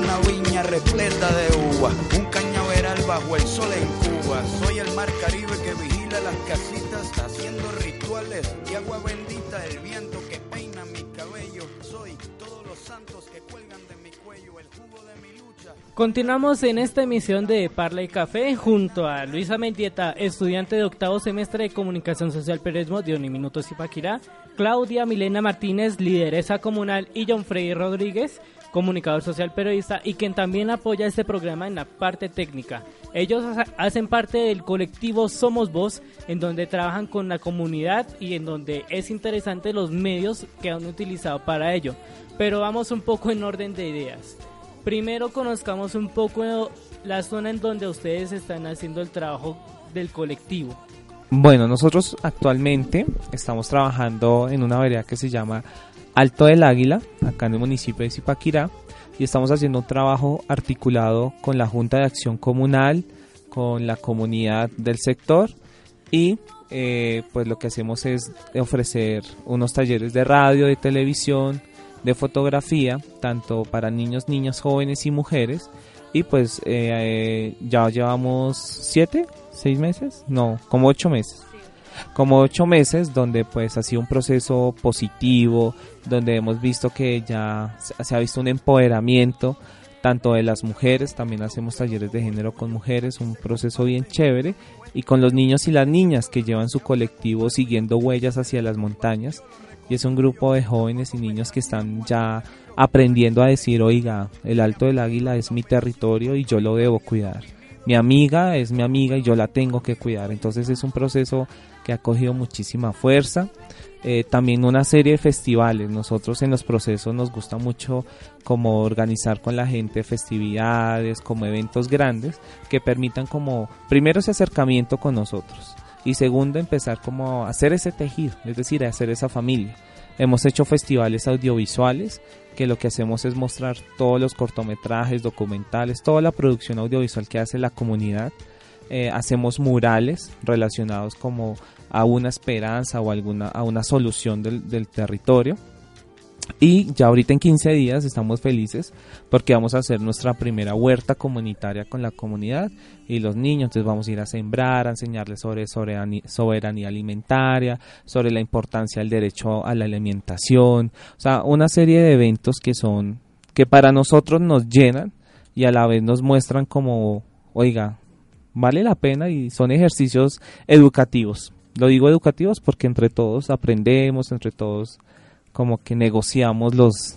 Una viña repleta de uva, un cañaveral bajo el sol en Cuba. Soy el mar Caribe que vigila las casitas, haciendo rituales y agua bendita, el viento que peina mi cabello. Soy todos los santos que cuelgan de mi cuello, el jugo de mi lucha. Continuamos en esta emisión de Parla y Café junto a Luisa Mendieta, estudiante de octavo semestre de Comunicación Social Periodismo de Uniminutos Zipaquirá, Claudia Milena Martínez, lideresa comunal, y John Freddy Rodríguez, comunicador social periodista y quien también apoya este programa en la parte técnica. Ellos ha- hacen parte del colectivo Somos Voz, en donde trabajan con la comunidad y en donde es interesante los medios que han utilizado para ello. Pero vamos un poco en orden de ideas. Primero conozcamos un poco la zona en donde ustedes están haciendo el trabajo del colectivo. Bueno, nosotros actualmente estamos trabajando en una vereda que se llama Alto del Águila, acá en el municipio de Zipaquirá, y estamos haciendo un trabajo articulado con la Junta de Acción Comunal, con la comunidad del sector y eh, pues lo que hacemos es ofrecer unos talleres de radio, de televisión, de fotografía, tanto para niños, niñas, jóvenes y mujeres. Y pues eh, eh, ya llevamos siete, seis meses, no, como ocho meses. Como ocho meses donde pues ha sido un proceso positivo, donde hemos visto que ya se ha visto un empoderamiento tanto de las mujeres, también hacemos talleres de género con mujeres, un proceso bien chévere, y con los niños y las niñas que llevan su colectivo siguiendo huellas hacia las montañas. Y es un grupo de jóvenes y niños que están ya aprendiendo a decir, oiga, el Alto del Águila es mi territorio y yo lo debo cuidar. Mi amiga es mi amiga y yo la tengo que cuidar. Entonces es un proceso que ha cogido muchísima fuerza. Eh, también una serie de festivales. Nosotros en los procesos nos gusta mucho como organizar con la gente festividades, como eventos grandes que permitan como primero ese acercamiento con nosotros y segundo empezar como a hacer ese tejido, es decir, a hacer esa familia. Hemos hecho festivales audiovisuales que lo que hacemos es mostrar todos los cortometrajes, documentales, toda la producción audiovisual que hace la comunidad. Eh, hacemos murales relacionados como a una esperanza o alguna, a una solución del, del territorio. Y ya ahorita en 15 días estamos felices porque vamos a hacer nuestra primera huerta comunitaria con la comunidad y los niños. Entonces vamos a ir a sembrar, a enseñarles sobre soberanía alimentaria, sobre la importancia del derecho a la alimentación. O sea, una serie de eventos que son, que para nosotros nos llenan y a la vez nos muestran como, oiga, vale la pena y son ejercicios educativos. Lo digo educativos porque entre todos aprendemos, entre todos como que negociamos los,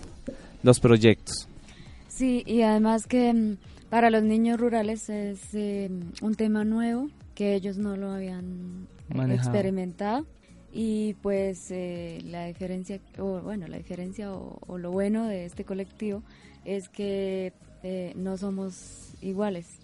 los proyectos. Sí, y además que mm, para los niños rurales es eh, un tema nuevo que ellos no lo habían Manejado. experimentado y pues eh, la diferencia, o bueno, la diferencia o, o lo bueno de este colectivo es que eh, no somos iguales.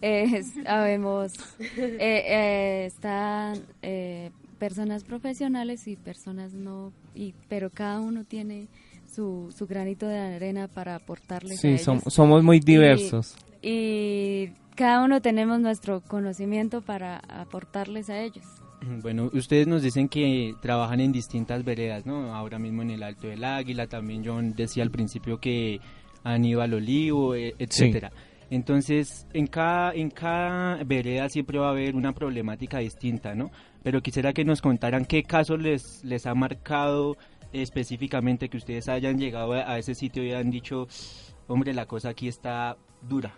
Es- sabemos, eh, eh, están eh, personas profesionales y personas no, y, pero cada uno tiene su, su granito de arena para aportarles a ellos. som- somos muy Y- diversos. y cada uno tenemos nuestro conocimiento para aportarles a ellos. Bueno, ustedes nos dicen que trabajan en distintas veredas, ¿no? Ahora mismo en el Alto del Águila, también John decía al principio que han ido al Olivo, eh, etcétera. Entonces, en cada, en cada vereda siempre va a haber una problemática distinta, ¿no? Pero quisiera que nos contaran qué casos les, les ha marcado específicamente que ustedes hayan llegado a, a ese sitio y han dicho, hombre, la cosa aquí está dura.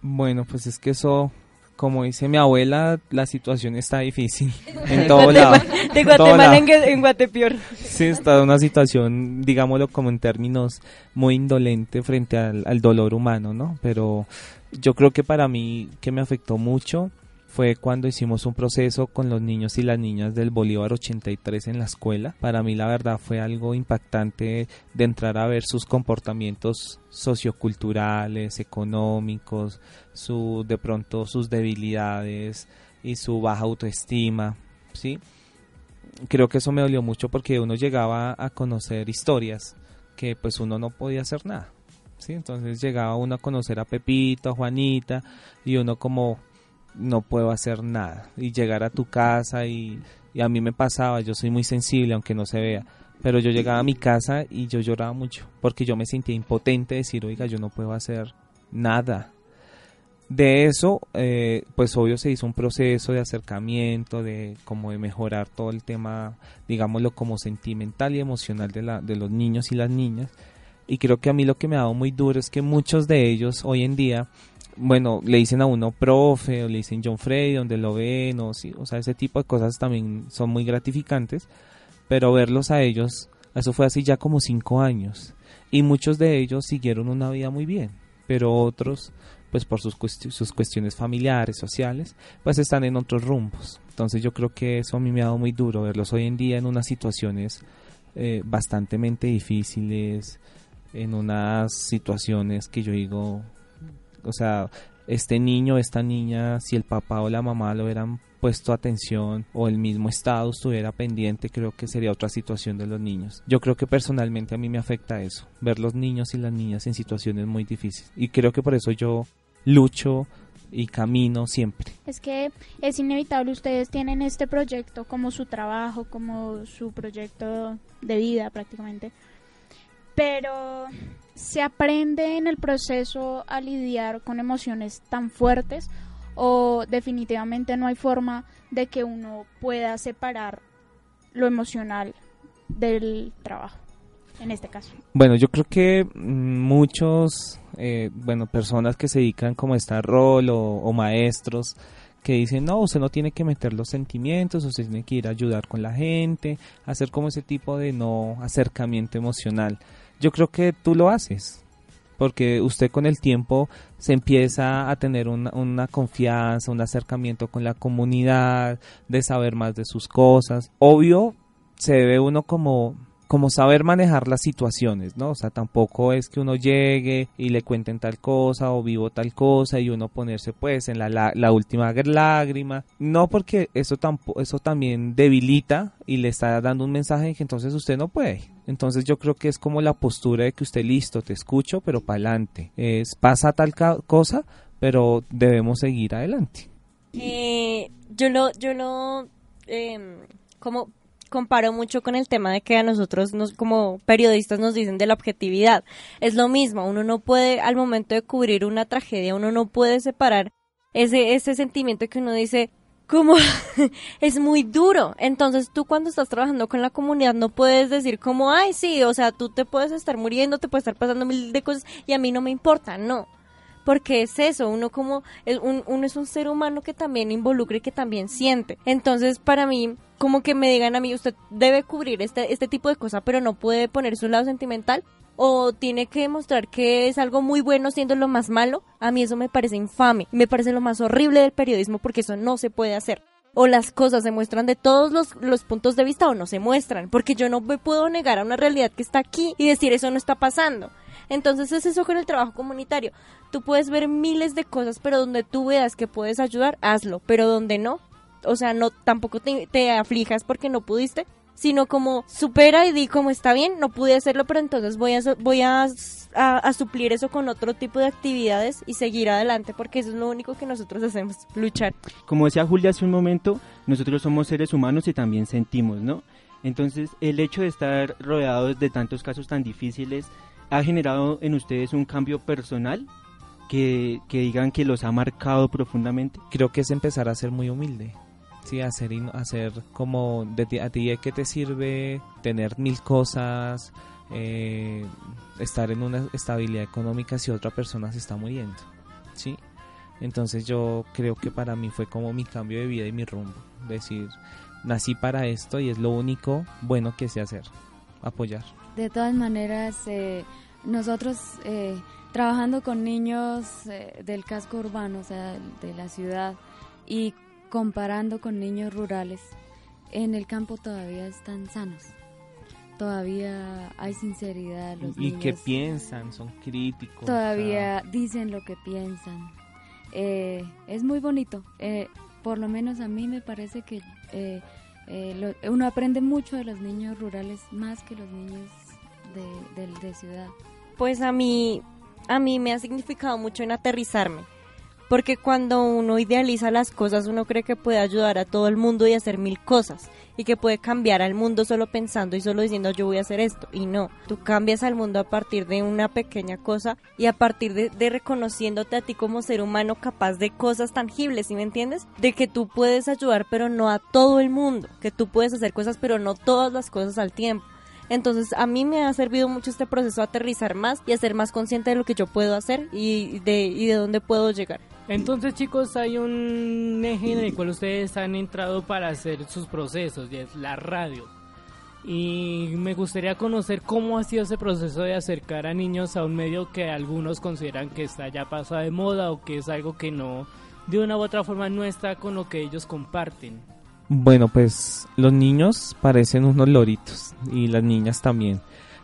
Bueno, pues es que eso, como dice mi abuela, la situación está difícil en todo lado. de Guatemala en en Guatepeor. Sí, está una situación, digámoslo como en términos muy indolente frente al, al dolor humano, ¿no? Pero yo creo que para mí, que me afectó mucho, fue cuando hicimos un proceso con los niños y las niñas del Bolívar 83 en la escuela. Para mí la verdad fue algo impactante de entrar a ver sus comportamientos socioculturales, económicos, su de pronto sus debilidades y su baja autoestima, ¿sí? Creo que eso me dolió mucho porque uno llegaba a conocer historias que pues uno no podía hacer nada. ¿sí? Entonces llegaba uno a conocer a Pepito, a Juanita y uno como no puedo hacer nada y llegar a tu casa y, a mí me pasaba, yo soy muy sensible aunque no se vea, pero yo llegaba a mi casa y yo lloraba mucho porque yo me sentía impotente de decir, oiga, yo no puedo hacer nada. De eso, eh, pues obvio se hizo un proceso de acercamiento, de como de mejorar todo el tema, digámoslo como sentimental y emocional de, la, de los niños y las niñas. Y creo que a mí lo que me ha dado muy duro es que muchos de ellos hoy en día, bueno, le dicen a uno profe o le dicen John Freddy, donde lo ven, o, sí, o sea, ese tipo de cosas también son muy gratificantes, pero verlos a ellos, eso fue así ya como cinco años. Y muchos de ellos siguieron una vida muy bien, pero otros, pues por sus, sus cuestiones familiares, sociales, pues están en otros rumbos. Entonces yo creo que eso a mí me ha dado muy duro verlos hoy en día en unas situaciones eh, bastantemente difíciles, en unas situaciones que yo digo, o sea, este niño, esta niña, si el papá o la mamá lo hubieran puesto atención o el mismo estado estuviera pendiente, creo que sería otra situación de los niños. Yo creo que personalmente a mí me afecta eso, ver los niños y las niñas en situaciones muy difíciles. Y creo que por eso yo lucho y camino siempre. Es que es inevitable, ustedes tienen este proyecto como su trabajo, como su proyecto de vida prácticamente, pero se aprende en el proceso a lidiar con emociones tan fuertes o definitivamente no hay forma de que uno pueda separar lo emocional del trabajo, en este caso. Bueno, yo creo que muchos, eh, bueno, personas que se dedican como a este rol o, o maestros que dicen, no, usted no tiene que meter los sentimientos, usted tiene que ir a ayudar con la gente, hacer como ese tipo de no acercamiento emocional. Yo creo que tú lo haces, porque usted con el tiempo se empieza a tener una, una confianza, un acercamiento con la comunidad, de saber más de sus cosas. Obvio, se debe uno como como saber manejar las situaciones, ¿no? O sea, tampoco es que uno llegue y le cuenten tal cosa o vivo tal cosa y uno ponerse pues en la, la, la última lágrima. No porque eso tampoco, eso también debilita y le está dando un mensaje de que entonces usted no puede. Entonces yo creo que es como la postura de que usted listo, te escucho, pero para adelante. Es pasa tal cosa, pero debemos seguir adelante. Eh, yo lo, yo lo, em, como comparo mucho con el tema de que a nosotros nos, como periodistas nos dicen de la objetividad. Es lo mismo, uno no puede, al momento de cubrir una tragedia, uno no puede separar ese, ese sentimiento que uno dice, como es muy duro. Entonces tú cuando estás trabajando con la comunidad no puedes decir como, ay, sí, o sea, tú te puedes estar muriendo, te puede estar pasando mil de cosas y a mí no me importa, no. Porque es eso, uno como, un- uno es un ser humano que también involucra y que también siente. Entonces, para mí, como que me digan a mí, usted debe cubrir este, este tipo de cosas, pero no puede poner su lado sentimental o tiene que demostrar que es algo muy bueno siendo lo más malo, a mí eso me parece infame, me parece lo más horrible del periodismo porque eso no se puede hacer. o las cosas se muestran de todos los, los puntos de vista o no se muestran, porque yo no me puedo negar a una realidad que está aquí y decir eso no está pasando. Entonces es eso con el trabajo comunitario. Tú puedes ver miles de cosas, pero donde tú veas que puedes ayudar, hazlo, pero donde no, o sea, no tampoco te, te aflijas porque no pudiste, sino como supera y di como está bien, no pude hacerlo, pero entonces voy a voy a suplir eso con otro tipo de actividades y seguir adelante porque eso es lo único que nosotros hacemos, luchar. Como decía Julia hace un momento, nosotros somos seres humanos y también sentimos, ¿no? Entonces, el hecho de estar rodeados de tantos casos tan difíciles ha generado en ustedes un cambio personal que, que digan que los ha marcado profundamente. Creo que es empezar a ser muy humilde. Sí, hacer, hacer como de ti- a ti de qué te sirve tener mil cosas, eh, estar en una estabilidad económica si otra persona se está muriendo. Sí. Entonces yo creo que para mí fue como mi cambio de vida y mi rumbo. Decir, nací para esto y es lo único bueno que sé hacer. Apoyar. De todas maneras, eh, nosotros eh, trabajando con niños eh, del casco urbano, o sea, de la ciudad, y comparando con niños rurales, en el campo todavía están sanos. Todavía hay sinceridad. Los y que niños piensan, son críticos. todavía dicen lo que piensan. Es muy bonito. Por lo menos a mí me parece que eh, lo- uno aprende mucho de los niños rurales más que los niños de, de- ciudad. Pues a mí, a mí me ha significado mucho en aterrizarme. Porque cuando uno idealiza las cosas, uno cree que puede ayudar a todo el mundo y hacer mil cosas. Y que puede cambiar al mundo solo pensando y solo diciendo yo voy a hacer esto. Y no, tú cambias al mundo a partir de una pequeña cosa y a partir de, reconociéndote a ti como ser humano capaz de cosas tangibles, ¿sí me entiendes? De que tú puedes ayudar pero no a todo el mundo. Que tú puedes hacer cosas pero no todas las cosas al tiempo. Entonces a mí me ha servido mucho este proceso aterrizar más y a ser más consciente de lo que yo puedo hacer y de, y de dónde puedo llegar. Entonces, chicos, hay un eje en el cual ustedes han entrado para hacer sus procesos, y es la radio. Y me gustaría conocer cómo ha sido ese proceso de acercar a niños a un medio que algunos consideran que está ya pasado de moda o que es algo que no, de una u otra forma, no está con lo que ellos comparten. Bueno, pues los niños parecen unos loritos y las niñas también.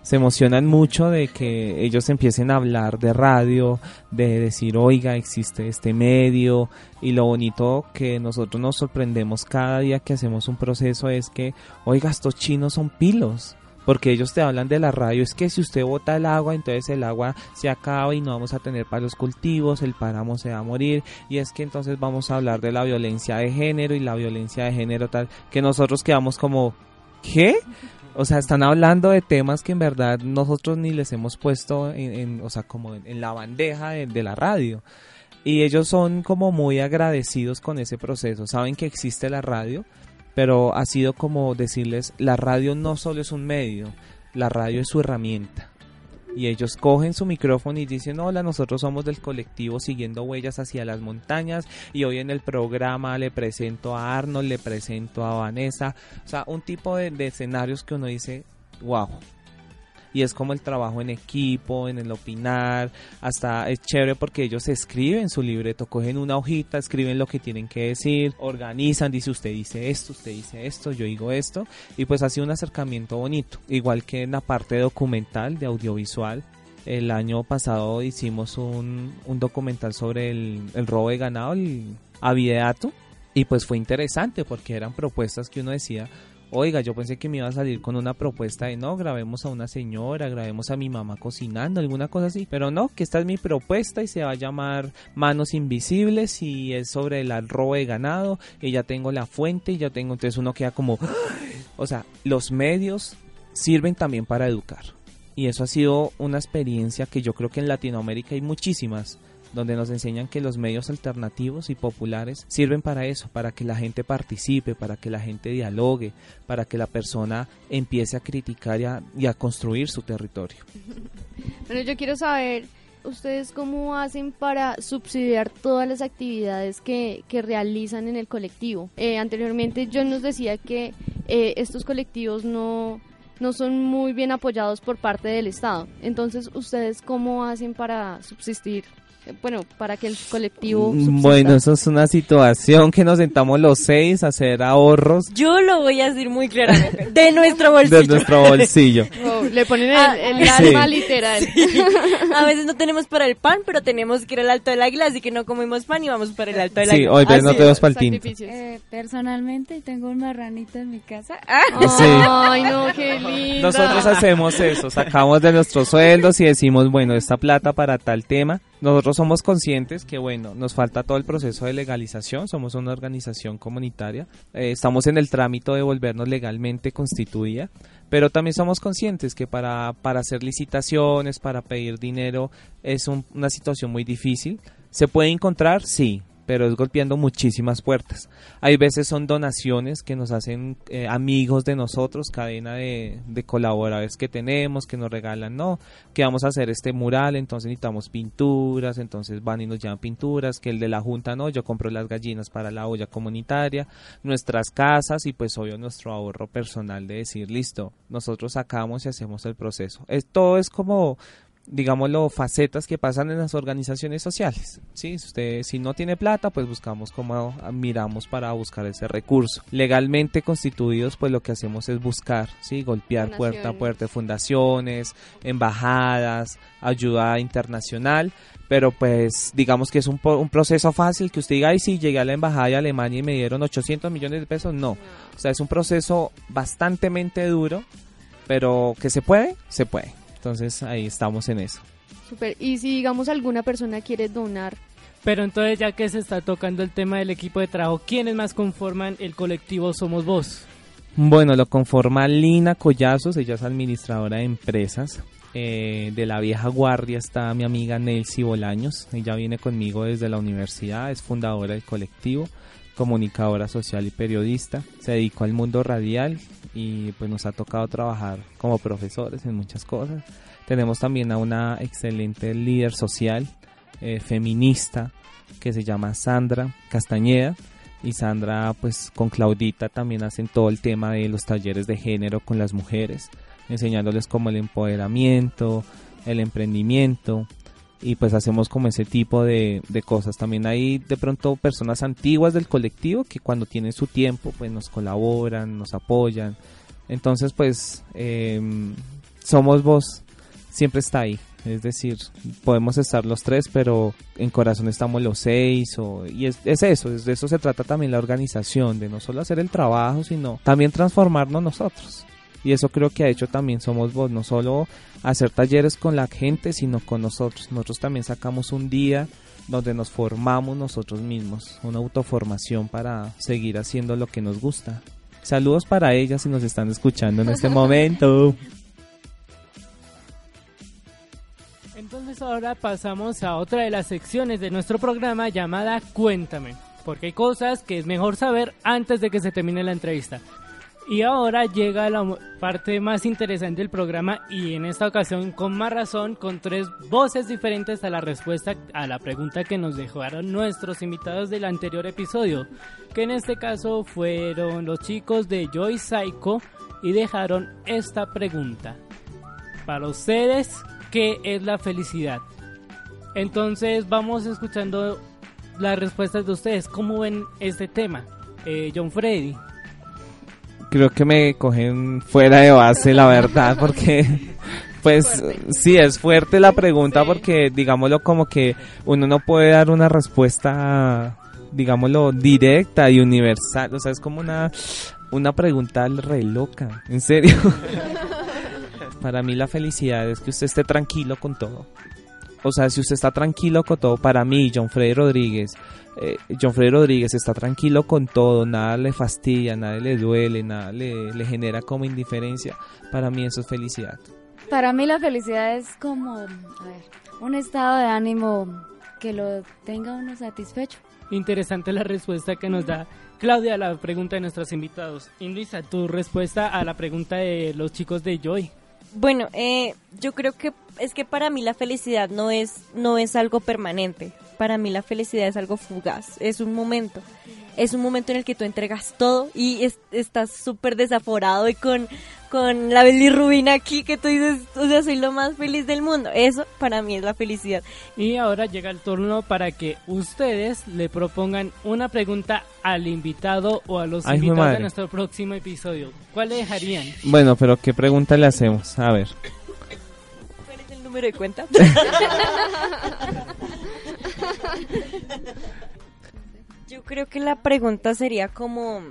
Se emocionan mucho de que ellos empiecen a hablar de radio, de decir, oiga, existe este medio. Y lo bonito que nosotros nos sorprendemos cada día que hacemos un proceso es que, oiga, estos chinos son pilos. Porque ellos te hablan de la radio, es que si usted bota el agua, entonces el agua se acaba y no vamos a tener para los cultivos, el páramo se va a morir, y es que entonces vamos a hablar de la violencia de género y la violencia de género tal, que nosotros quedamos como, ¿qué? O sea, están hablando de temas que en verdad nosotros ni les hemos puesto en, en- o sea, como en, la bandeja de, de la radio. Y ellos son como muy agradecidos con ese proceso. Saben que existe la radio, pero ha sido como decirles, la radio no solo es un medio, la radio es su herramienta. Y ellos cogen su micrófono y dicen, hola, nosotros somos del colectivo Siguiendo Huellas hacia las Montañas y hoy en el programa le presento a Arnold, le presento a Vanessa, o sea, un tipo de, de escenarios que uno dice, wow. Y es como el trabajo en equipo, en el opinar, hasta es chévere porque ellos escriben su libreto, cogen una hojita, escriben lo que tienen que decir, organizan, dice usted dice esto, usted dice esto, yo digo esto, y pues ha sido un acercamiento bonito, igual que en la parte documental, de audiovisual. El año pasado hicimos un, documental sobre el, el robo de ganado, el Avideato, y pues fue interesante porque eran propuestas que uno decía, oiga, yo pensé que me iba a salir con una propuesta de no, grabemos a una señora, grabemos a mi mamá cocinando, alguna cosa así, pero no, que esta es mi propuesta y se va a llamar Manos Invisibles y es sobre el robo de ganado. Y ya tengo la fuente y ya tengo, entonces uno queda como, o sea, los medios sirven también para educar. Y eso ha sido una experiencia que yo creo que en Latinoamérica hay muchísimas, donde nos enseñan que los medios alternativos y populares sirven para eso, para que la gente participe, para que la gente dialogue, para que la persona empiece a criticar y a, y a construir su territorio. Bueno, yo quiero saber, ¿ustedes cómo hacen para subsidiar todas las actividades que, realizan en el colectivo? Eh, anteriormente yo nos decía que eh, estos colectivos no, no son muy bien apoyados por parte del Estado. Entonces, ¿ustedes cómo hacen para subsistir bueno, para que el colectivo Mm, subsista? Bueno, eso es una situación que nos sentamos los seis a hacer ahorros Yo lo voy a decir muy claramente. De nuestro bolsillo. de nuestro bolsillo. Oh, le ponen el, Ah, el Sí. alma literal. A veces no tenemos para el pan, pero tenemos que ir al Alto del Águila, así que no comemos pan y vamos para el Alto del Sí, Águila. hoy ves, no Así tenemos es. pa'l tinto. Eh, personalmente tengo un marranito en mi casa. Sí. Ay, no, qué lindo. Nosotros hacemos eso, sacamos de nuestros sueldos y decimos, bueno, esta plata para tal tema. Nosotros somos conscientes que, bueno, nos falta todo el proceso de legalización, somos una organización comunitaria, eh, estamos en el trámite de volvernos legalmente constituida, pero también somos conscientes que para, para hacer licitaciones, para pedir dinero, es un- una situación muy difícil. ¿Se puede encontrar? Sí, pero es golpeando muchísimas puertas. Hay veces son donaciones que nos hacen eh, amigos de nosotros, cadena de, de colaboradores que tenemos, que nos regalan, no, que vamos a hacer este mural, entonces necesitamos pinturas, entonces van y nos llevan pinturas, que el de la junta no, yo compro las gallinas para la olla comunitaria, nuestras casas y pues obvio nuestro ahorro personal de decir, listo, nosotros sacamos y hacemos el proceso. Es, todo es como digámoslo, facetas que pasan en las organizaciones sociales. ¿sí? Si usted si no tiene plata, pues buscamos cómo miramos para buscar ese recurso. Legalmente constituidos, pues lo que hacemos es buscar, ¿sí? golpear puerta a puerta, fundaciones, embajadas, ayuda internacional. Pero pues digamos que es un, un proceso fácil que usted diga, ay sí, llegué a la embajada de Alemania y me dieron 800 millones de pesos. No, o sea, es un proceso bastantemente duro, pero que se puede, se puede. Entonces ahí estamos en eso. Súper. Y si, digamos, alguna persona quiere donar, Pero entonces ya que se está tocando el tema del equipo de trabajo, ¿quiénes más conforman el colectivo Somos Vos? Bueno, lo conforma Lina Collazos, ella es administradora de empresas. Eh, de la vieja guardia está mi amiga Nelcy Bolaños, ella viene conmigo desde la universidad, es fundadora del colectivo, comunicadora social y periodista, se dedicó al mundo radial y pues nos ha tocado trabajar como profesores en muchas cosas. Tenemos también a una excelente líder social, eh, feminista, que se llama Sandra Castañeda y Sandra pues con Claudita también hacen todo el tema de los talleres de género con las mujeres, enseñándoles como el empoderamiento, el emprendimiento y pues hacemos como ese tipo de, de cosas. También hay de pronto personas antiguas del colectivo que cuando tienen su tiempo pues nos colaboran, nos apoyan. Entonces pues em, somos vos, siempre está ahí. Es decir, podemos estar los tres, pero en corazón estamos los seis. O, y es, es eso, es de eso se trata también la organización, de no solo hacer el trabajo, sino también transformarnos nosotros. Y eso creo que ha hecho también Somos Vos, no solo hacer talleres con la gente, sino con nosotros. Nosotros también sacamos un día donde nos formamos nosotros mismos, una autoformación para seguir haciendo lo que nos gusta. Saludos para ellas si nos están escuchando en este momento. Entonces ahora pasamos a otra de las secciones de nuestro programa llamada Cuéntame, porque hay cosas que es mejor saber antes de que se termine la entrevista. Y ahora llega la parte más interesante del programa y en esta ocasión con más razón, con tres voces diferentes a la respuesta a la pregunta que nos dejaron nuestros invitados del anterior episodio, que en este caso fueron los chicos de Joy Psycho y dejaron esta pregunta. Para ustedes, ¿qué es la felicidad? Entonces vamos escuchando las respuestas de ustedes. ¿Cómo ven este tema? Eh, John Freddy. Creo que me cogen fuera de base, la verdad, porque pues sí es fuerte la pregunta porque digámoslo como que uno no puede dar una respuesta digámoslo directa y universal, o sea, es como una una pregunta re loca, en serio. para mí la felicidad es que usted esté tranquilo con todo. O sea, si usted está tranquilo con todo, para mí, John Freddy Rodríguez, eh, John Freddy Rodríguez está tranquilo con todo, nada le fastidia, nada le duele, nada le, le genera como indiferencia. Para mí eso es felicidad. Para mí la felicidad es como, a ver, un estado de ánimo que lo tenga uno satisfecho. Interesante la respuesta que nos da Claudia a la pregunta de nuestros invitados. Indisa, tu respuesta a la pregunta de los chicos de Joy. Bueno, eh, yo creo que es que para mí la felicidad no es, no es algo permanente. Para mí la felicidad es algo fugaz, es un momento. Es un momento en el que tú entregas todo y es- estás súper desaforado y con, con la bilirrubina aquí que tú dices, o sea, soy lo más feliz del mundo. Eso para mí es la felicidad. Y ahora llega el turno para que ustedes le propongan una pregunta al invitado o a los Ay, invitados de nuestro próximo episodio. ¿Cuál le dejarían? Bueno, pero ¿qué pregunta le hacemos? A ver. ¿Cuál es el número de cuenta? Yo creo que la pregunta sería como,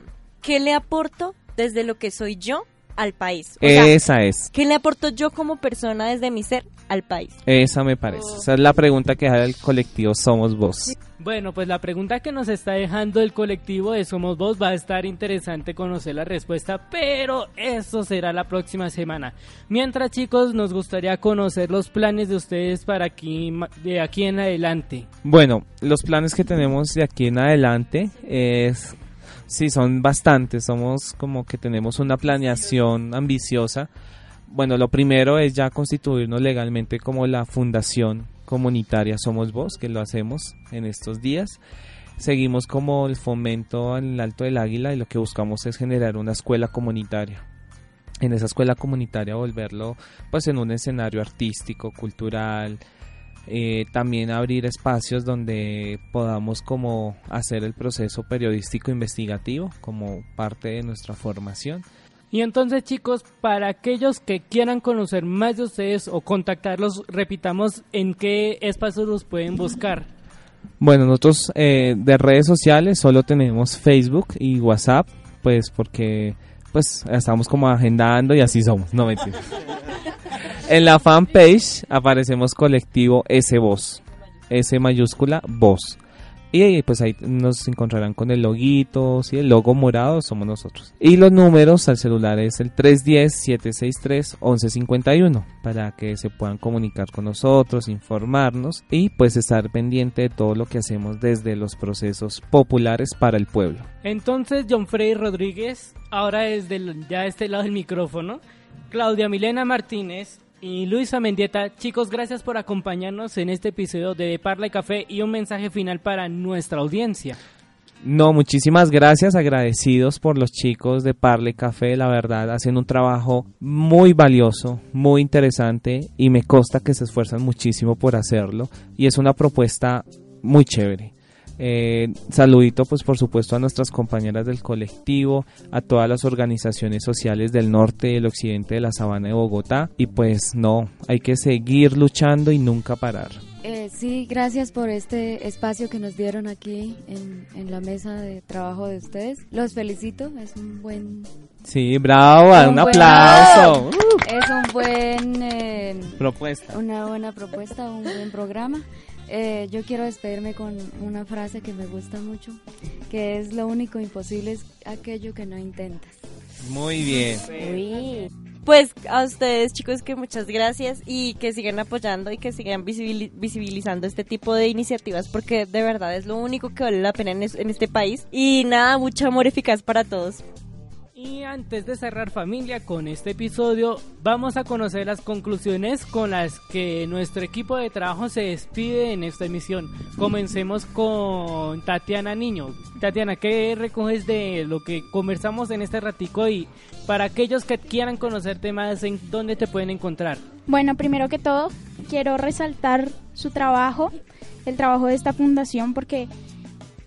¿qué le aporto desde lo que soy yo al país? O sea, Esa es. ¿Qué le aporto yo como persona desde mi ser al país? Esa me parece. Esa es la pregunta que deja el colectivo Somos Vos. Bueno, pues la pregunta que nos está dejando el colectivo de Somos Vos va a estar interesante conocer la respuesta, pero eso será la próxima semana. Mientras chicos, nos gustaría conocer los planes de ustedes para aquí, de aquí en adelante. Bueno, los planes que tenemos de aquí en adelante es, sí, son bastantes. Somos como que tenemos una planeación ambiciosa. Bueno, lo primero es ya constituirnos legalmente como la fundación comunitaria Somos Vos, que lo hacemos en estos días. Seguimos como el fomento en el Alto del Águila y lo que buscamos es generar una escuela comunitaria. En esa escuela comunitaria volverlo pues en un escenario artístico, cultural, eh, también abrir espacios donde podamos como hacer el proceso periodístico investigativo como parte de nuestra formación. Y entonces chicos, para aquellos que quieran conocer más de ustedes o contactarlos, repitamos en qué espacios los pueden buscar. Bueno, nosotros eh, de redes sociales solo tenemos Facebook y WhatsApp, pues porque pues estamos como agendando y así somos, no mentira. en la fanpage aparecemos colectivo S Voz, S mayúscula Voz. Y pues ahí nos encontrarán con el loguito, ¿sí? el logo morado somos nosotros. Y los números al celular es el 310-763-1151 para que se puedan comunicar con nosotros, informarnos y pues estar pendiente de todo lo que hacemos desde los procesos populares para el pueblo. Entonces, John Frey Rodríguez, ahora desde el- ya este lado del micrófono, Claudia Milena Martínez y Luisa Mendieta, chicos, gracias por acompañarnos en este episodio de Parla y Café y un mensaje final para nuestra audiencia. No, muchísimas gracias, agradecidos por los chicos de Parle Café, la verdad, hacen un trabajo muy valioso, muy interesante y me consta que se esfuerzan muchísimo por hacerlo y es una propuesta muy chévere. Eh, saludito pues por supuesto a nuestras compañeras del colectivo, a todas las organizaciones sociales del norte y el occidente de la sabana de Bogotá y pues no, hay que seguir luchando y nunca parar. Eh, sí, gracias por este espacio que nos dieron aquí en, en la mesa de trabajo de ustedes. Los felicito, es un buen... Sí, bravo, un, aplauso. Es un buen... eh, Propuesta. Una buena propuesta, un buen programa. Eh, yo quiero despedirme con una frase que me gusta mucho, que es lo único imposible es aquello que no intentas. Muy bien. Pues a ustedes chicos que muchas gracias y que sigan apoyando y que sigan visibili- visibilizando este tipo de iniciativas porque de verdad es lo único que vale la pena en este país. Y nada, mucho amor eficaz para todos. Y antes de cerrar familia con este episodio, vamos a conocer las conclusiones con las que nuestro equipo de trabajo se despide en esta emisión. Comencemos con Tatiana Niño. Tatiana, ¿qué recoges de lo que conversamos en este ratico? Y para aquellos que quieran conocerte más, ¿en dónde te pueden encontrar? Bueno, primero que todo, quiero resaltar su trabajo, el trabajo de esta fundación, porque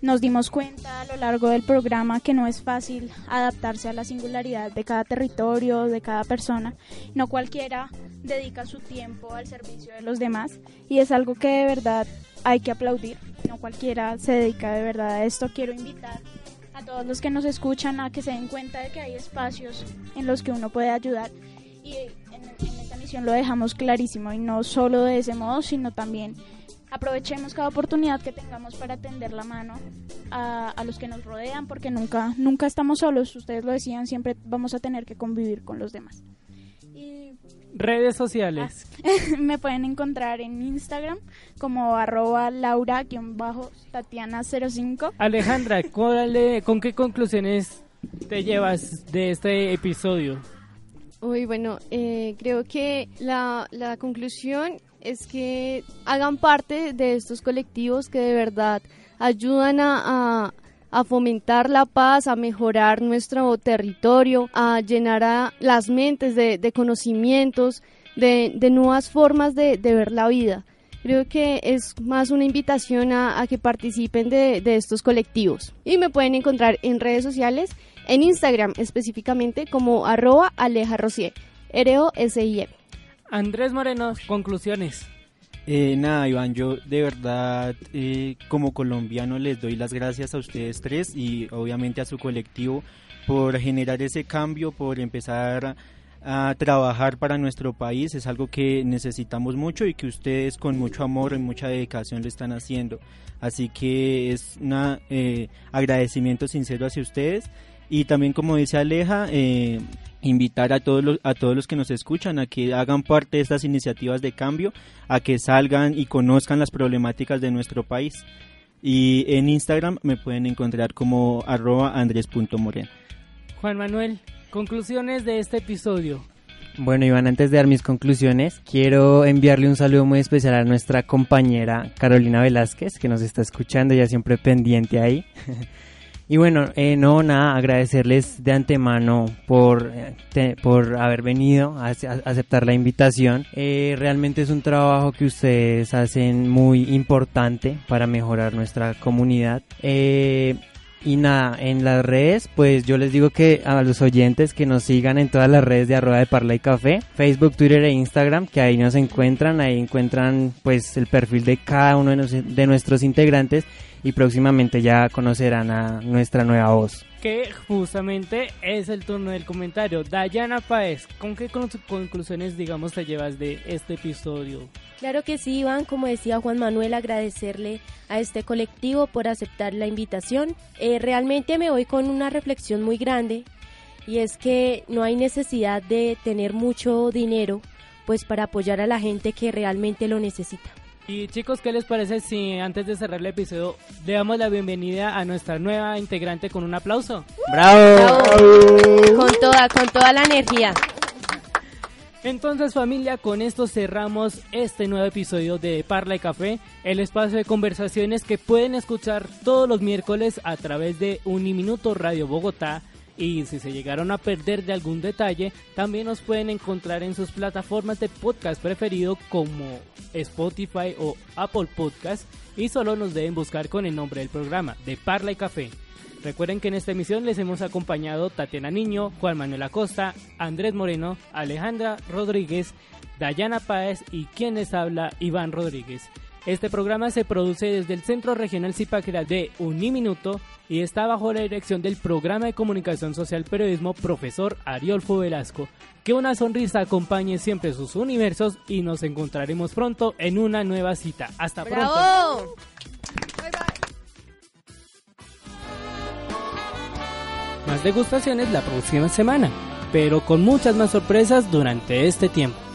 nos dimos cuenta a lo largo del programa que no es fácil adaptarse a la singularidad de cada territorio, de cada persona. No cualquiera dedica su tiempo al servicio de los demás y es algo que de verdad hay que aplaudir. No cualquiera se dedica de verdad a esto. Quiero invitar a todos los que nos escuchan a que se den cuenta de que hay espacios en los que uno puede ayudar y en, en esta misión lo dejamos clarísimo y no solo de ese modo, sino también aprovechemos cada oportunidad que tengamos para tender la mano a, a los que nos rodean porque nunca, nunca estamos solos, ustedes lo decían, siempre vamos a tener que convivir con los demás. Y Redes sociales. me pueden encontrar en Instagram como arroba laura-tatiana05. Alejandra, ¿cuál de- ¿con qué conclusiones te llevas de este episodio? Uy, bueno, eh, creo que la, la conclusión es que hagan parte de estos colectivos que de verdad ayudan a, a- fomentar la paz, a mejorar nuestro territorio, a llenar a las mentes de, conocimientos, de, de nuevas formas de, de ver la vida. Creo que es más una invitación a, que participen de, estos colectivos. Y me pueden encontrar en redes sociales, en Instagram específicamente como arroba aleja rosier, R-O-S-I-E. Andrés Moreno, conclusiones. Eh, nada, Iván, yo de verdad eh, como colombiano les doy las gracias a ustedes tres y obviamente a su colectivo por generar ese cambio, por empezar a trabajar para nuestro país. Es algo que necesitamos mucho y que ustedes con mucho amor y mucha dedicación lo están haciendo. Así que es un eh, agradecimiento sincero hacia ustedes y también como dice Aleja, invitar a todos, los, a todos los que nos escuchan a que hagan parte de estas iniciativas de cambio, a que salgan y conozcan las problemáticas de nuestro país. Y en Instagram me pueden encontrar como arroba. Juan Manuel, conclusiones de este episodio. Bueno, Iván, antes de dar mis conclusiones, quiero enviarle un saludo muy especial a nuestra compañera Carolina Velázquez, que nos está escuchando, ya siempre pendiente ahí. Y bueno, eh, no, nada, agradecerles de antemano por, por haber venido a aceptar la invitación. Eh, realmente es un trabajo que ustedes hacen muy importante para mejorar nuestra comunidad. Eh, y nada, en las redes, pues yo les digo que a los oyentes que nos sigan en todas las redes de arroba de Parla y Café, Facebook, Twitter e Instagram, que ahí nos encuentran, ahí encuentran pues el perfil de cada uno de, de nuestros integrantes y próximamente ya conocerán a nuestra nueva voz. Que justamente es el turno del comentario. Dayana Paez, ¿con qué con- conclusiones, digamos, te llevas de este episodio? Claro que sí, Iván, como decía Juan Manuel, agradecerle a este colectivo por aceptar la invitación. Eh, realmente me voy con una reflexión muy grande y es que no hay necesidad de tener mucho dinero pues para apoyar a la gente que realmente lo necesita. Y chicos, ¿qué les parece si antes de cerrar el episodio le damos la bienvenida a nuestra nueva integrante con un aplauso? Con toda, con toda la energía. Entonces familia, con esto cerramos este nuevo episodio de Parla y Café, el espacio de conversaciones que pueden escuchar todos los miércoles a través de Uniminuto Radio Bogotá y si se llegaron a perder de algún detalle, también nos pueden encontrar en sus plataformas de podcast preferido como Spotify o Apple Podcast y solo nos deben buscar con el nombre del programa, de Parla y Café. Recuerden que en esta emisión les hemos acompañado Tatiana Niño, Juan Manuel Acosta, Andrés Moreno, Alejandra Rodríguez, Dayana Páez y quien les habla, Iván Rodríguez. Este programa se produce desde el Centro Regional Zipaquirá de Uniminuto y está bajo la dirección del Programa de Comunicación Social Periodismo Profesor Ariolfo Velasco. Que una sonrisa acompañe siempre sus universos y nos encontraremos pronto en una nueva cita. Hasta pronto. ¡Bravo! Más degustaciones la próxima semana, pero con muchas más sorpresas durante este tiempo.